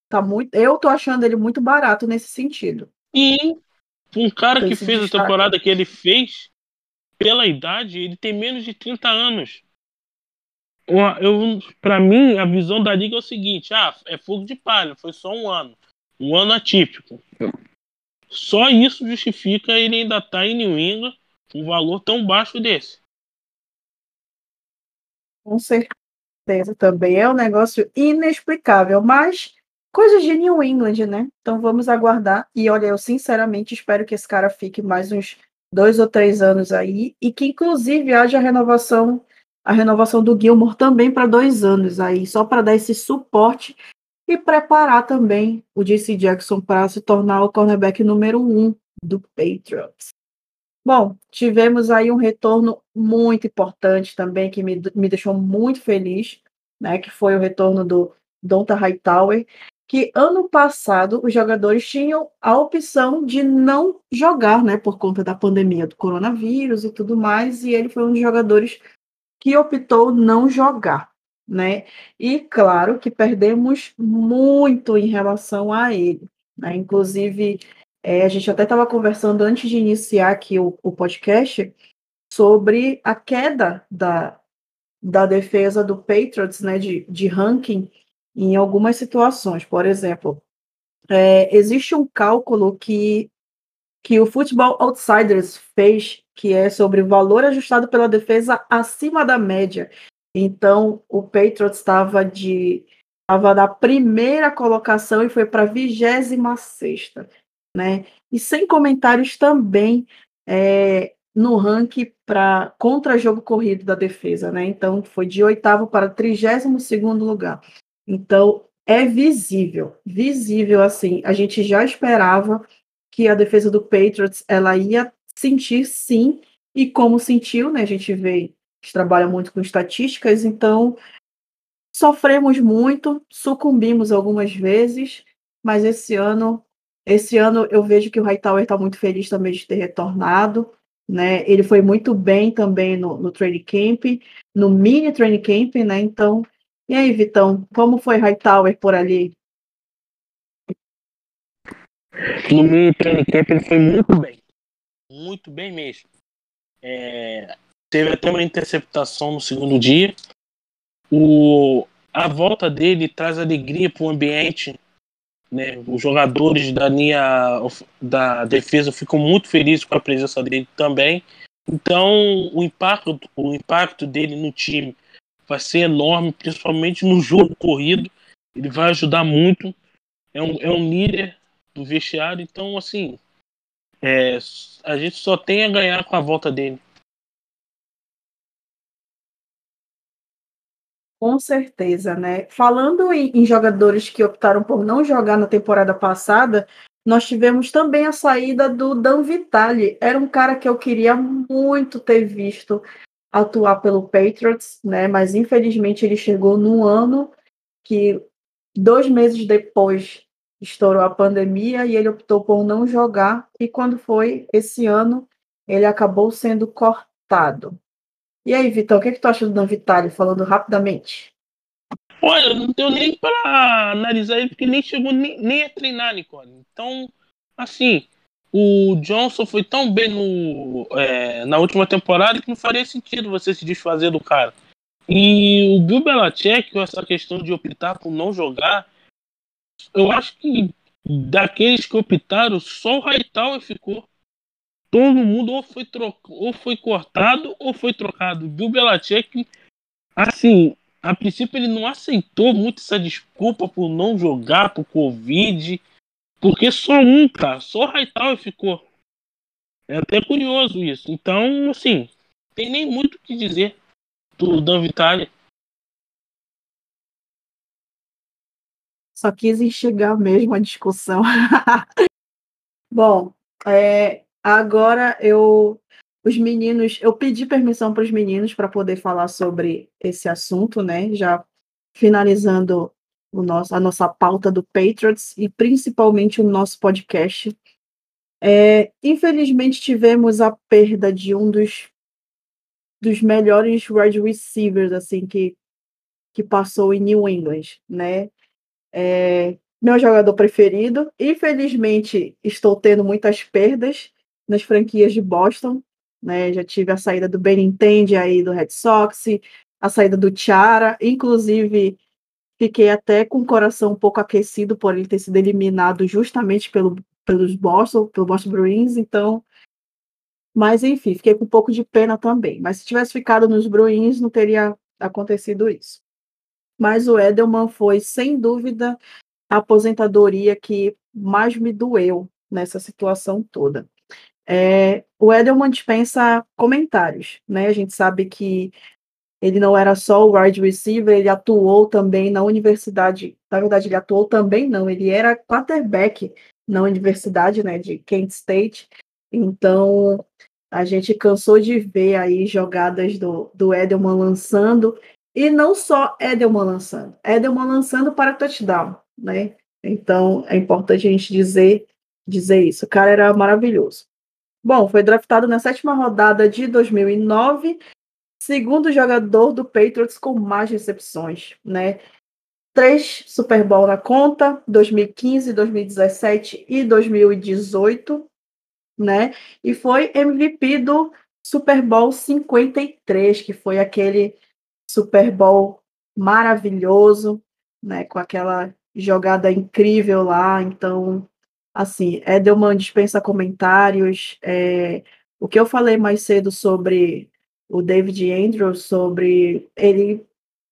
Tá muito, eu tô achando ele muito barato nesse sentido. E um cara Tem que fez a destaque. temporada que ele fez, pela idade, ele tem menos de 30 anos. Eu, pra mim, a visão da liga é o seguinte: ah, é fogo de palha, foi só um ano. Um ano atípico. Só isso justifica ele ainda estar tá em New England com um valor tão baixo desse. Com certeza também é um negócio inexplicável, mas coisas de New England, né? Então vamos aguardar. E olha, eu sinceramente espero que esse cara fique mais uns dois ou três anos aí e que inclusive haja renovação, a renovação do Gilmore também para dois anos aí, só para dar esse suporte e preparar também o JC Jackson para se tornar o cornerback número um do Patriots. Bom, tivemos aí um retorno muito importante também, que me, me deixou muito feliz, né? Que foi o retorno do Donta Hightower, que ano passado os jogadores tinham a opção de não jogar, né? Por conta da pandemia do coronavírus e tudo mais, e ele foi um dos jogadores que optou não jogar, né? E claro que perdemos muito em relação a ele, né? Inclusive é, a gente até estava conversando antes de iniciar aqui o, o, podcast sobre a queda da, da defesa do Patriots, né, de, de ranking em algumas situações. Por exemplo, é, existe um cálculo que, que o Football Outsiders fez, que é sobre o valor ajustado pela defesa acima da média. Então, o Patriots estava de estava na primeira colocação e foi para a vigésima sexta né? E sem comentários também é, no ranking para contra jogo corrido da defesa, né? Então foi de oitavo para trigésimo segundo lugar. Então é visível, visível assim. A gente já esperava que a defesa do Patriots ela ia sentir sim e como sentiu, né? A gente vê, a gente trabalha muito com estatísticas, então sofremos muito, sucumbimos algumas vezes, mas esse ano esse ano eu vejo que o Hightower está muito feliz também de ter retornado. Né? Ele foi muito bem também no, no training camp, no mini training camp, né? Então, e aí, Vitão, como foi Hightower por ali? No training camp ele foi muito bem, muito bem mesmo. É, teve até uma interceptação no segundo dia. O, a volta dele traz alegria para o ambiente Né? Os jogadores da linha da defesa ficam muito felizes com a presença dele também. Então, o impacto, o impacto dele no time vai ser enorme, principalmente no jogo corrido. Ele vai ajudar muito. É um, é um líder do vestiário. Então, assim, é, a gente só tem a ganhar com a volta dele. Com certeza, né? Falando em, em, jogadores que optaram por não jogar na temporada passada, nós tivemos também a saída do Dan Vitale. Era um cara que eu queria muito ter visto atuar pelo Patriots, né? Mas infelizmente ele chegou num ano que dois meses depois estourou a pandemia e ele optou por não jogar. E quando foi esse ano, ele acabou sendo cortado. E aí, Vitão, o que, é que tu acha do Dan Vitale, falando rapidamente? Olha, não deu nem para analisar ele, porque nem chegou nem, nem a treinar, Nicole. Então, assim, o Johnson foi tão bem no, é, na última temporada que não faria sentido você se desfazer do cara. E o Bill Belichick, essa questão de optar por não jogar, eu acho que daqueles que optaram, só o Hightower ficou todo mundo ou foi, troc... ou foi cortado ou foi trocado. Bill Belichick, assim, a princípio ele não aceitou muito essa desculpa por não jogar por Covid, porque só um, cara, só o Hightower ficou. É até curioso isso. Então, assim, tem nem muito o que dizer do Dan Vitale. Só quis enxergar mesmo a discussão. Bom, é, Agora eu os meninos, eu pedi permissão para os meninos para poder falar sobre esse assunto, né? Já finalizando o nosso, a nossa pauta do Patriots e principalmente o nosso podcast. É, infelizmente tivemos a perda de um dos, dos melhores wide receivers assim que, que passou em New England, né? É, meu jogador preferido. Infelizmente estou tendo muitas perdas nas franquias de Boston, né? Já tive a saída do Benintendi aí do Red Sox, a saída do Tiara, inclusive fiquei até com o coração um pouco aquecido por ele ter sido eliminado justamente pelo, pelos Boston, pelo Boston Bruins, então mas enfim, fiquei com um pouco de pena também. Mas se tivesse ficado nos Bruins, não teria acontecido isso. Mas o Edelman foi, sem dúvida, a aposentadoria que mais me doeu nessa situação toda. É, o Edelman dispensa comentários, né? A gente sabe que ele não era só o wide receiver, ele atuou também na universidade. Na verdade, ele atuou também não, ele era quarterback na universidade, né, de Kent State. Então, a gente cansou de ver aí jogadas do, do Edelman lançando, e não só Edelman lançando, Edelman lançando para touchdown, né? Então, é importante a gente dizer, dizer isso. O cara era maravilhoso. Bom, foi draftado na sétima rodada de 2009, segundo jogador do Patriots com mais recepções, né? Três Super Bowl na conta, 2015, 2017 e 2018, né? E foi MVP do Super Bowl 53, que foi aquele Super Bowl maravilhoso, né? Com aquela jogada incrível lá. Então, assim, Edelman dispensa comentários. É, o que eu falei mais cedo sobre o David Andrews, sobre ele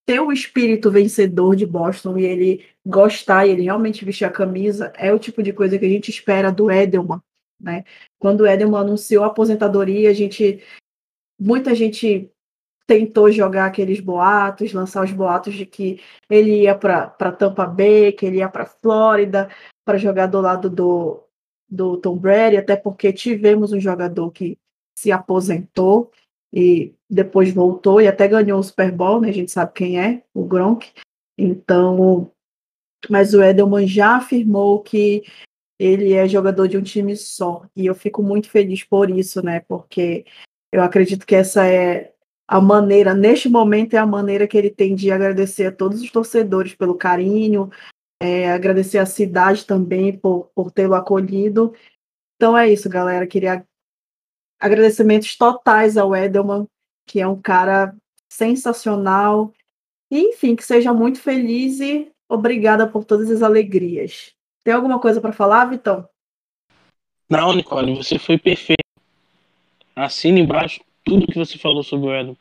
ter o espírito vencedor de Boston e ele gostar e ele realmente vestir a camisa, é o tipo de coisa que a gente espera do Edelman, né? Quando o Edelman anunciou a aposentadoria, a gente muita gente tentou jogar aqueles boatos, lançar os boatos de que ele ia para Tampa Bay, que ele ia para Flórida para jogar do lado do, do Tom Brady, até porque tivemos um jogador que se aposentou e depois voltou e até ganhou o Super Bowl, né? A gente sabe quem é, o Gronk. Então, mas o Edelman já afirmou que ele é jogador de um time só. E eu fico muito feliz por isso, né? Porque eu acredito que essa é a maneira, neste momento, é a maneira que ele tem de agradecer a todos os torcedores pelo carinho, é, agradecer a cidade também por, por tê-lo acolhido. Então é isso, galera. Queria agradecimentos totais ao Edelman, que é um cara sensacional. E, enfim, que seja muito feliz e obrigada por todas as alegrias. Tem alguma coisa para falar, Vitão? Não, Nicole, você foi perfeito. Assina embaixo tudo que você falou sobre o Edelman.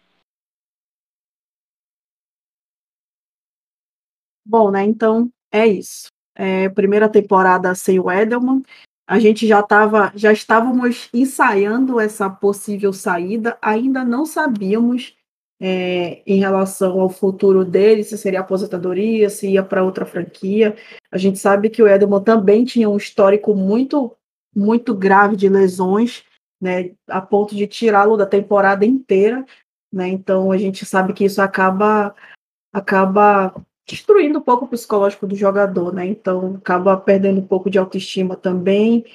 Bom, né? Então é isso. É, primeira temporada sem o Edelman. A gente já tava, já estávamos ensaiando essa possível saída, ainda não sabíamos é, em relação ao futuro dele, se seria aposentadoria, se ia para outra franquia. A gente sabe que o Edelman também tinha um histórico muito, muito grave de lesões, né, a ponto de tirá-lo da temporada inteira. Né, então a gente sabe que isso acaba, acaba destruindo um pouco o psicológico do jogador, né? Então acaba perdendo um pouco de autoestima também.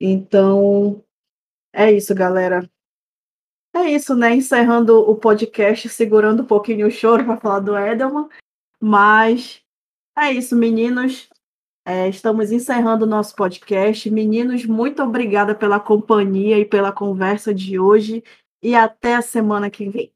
Então é isso, galera. É isso, né? Encerrando o podcast, segurando um pouquinho o choro para falar do Edelman. Mas é isso, meninos. É, estamos encerrando o nosso podcast. Meninos, muito obrigada pela companhia e pela conversa de hoje. E até a semana que vem.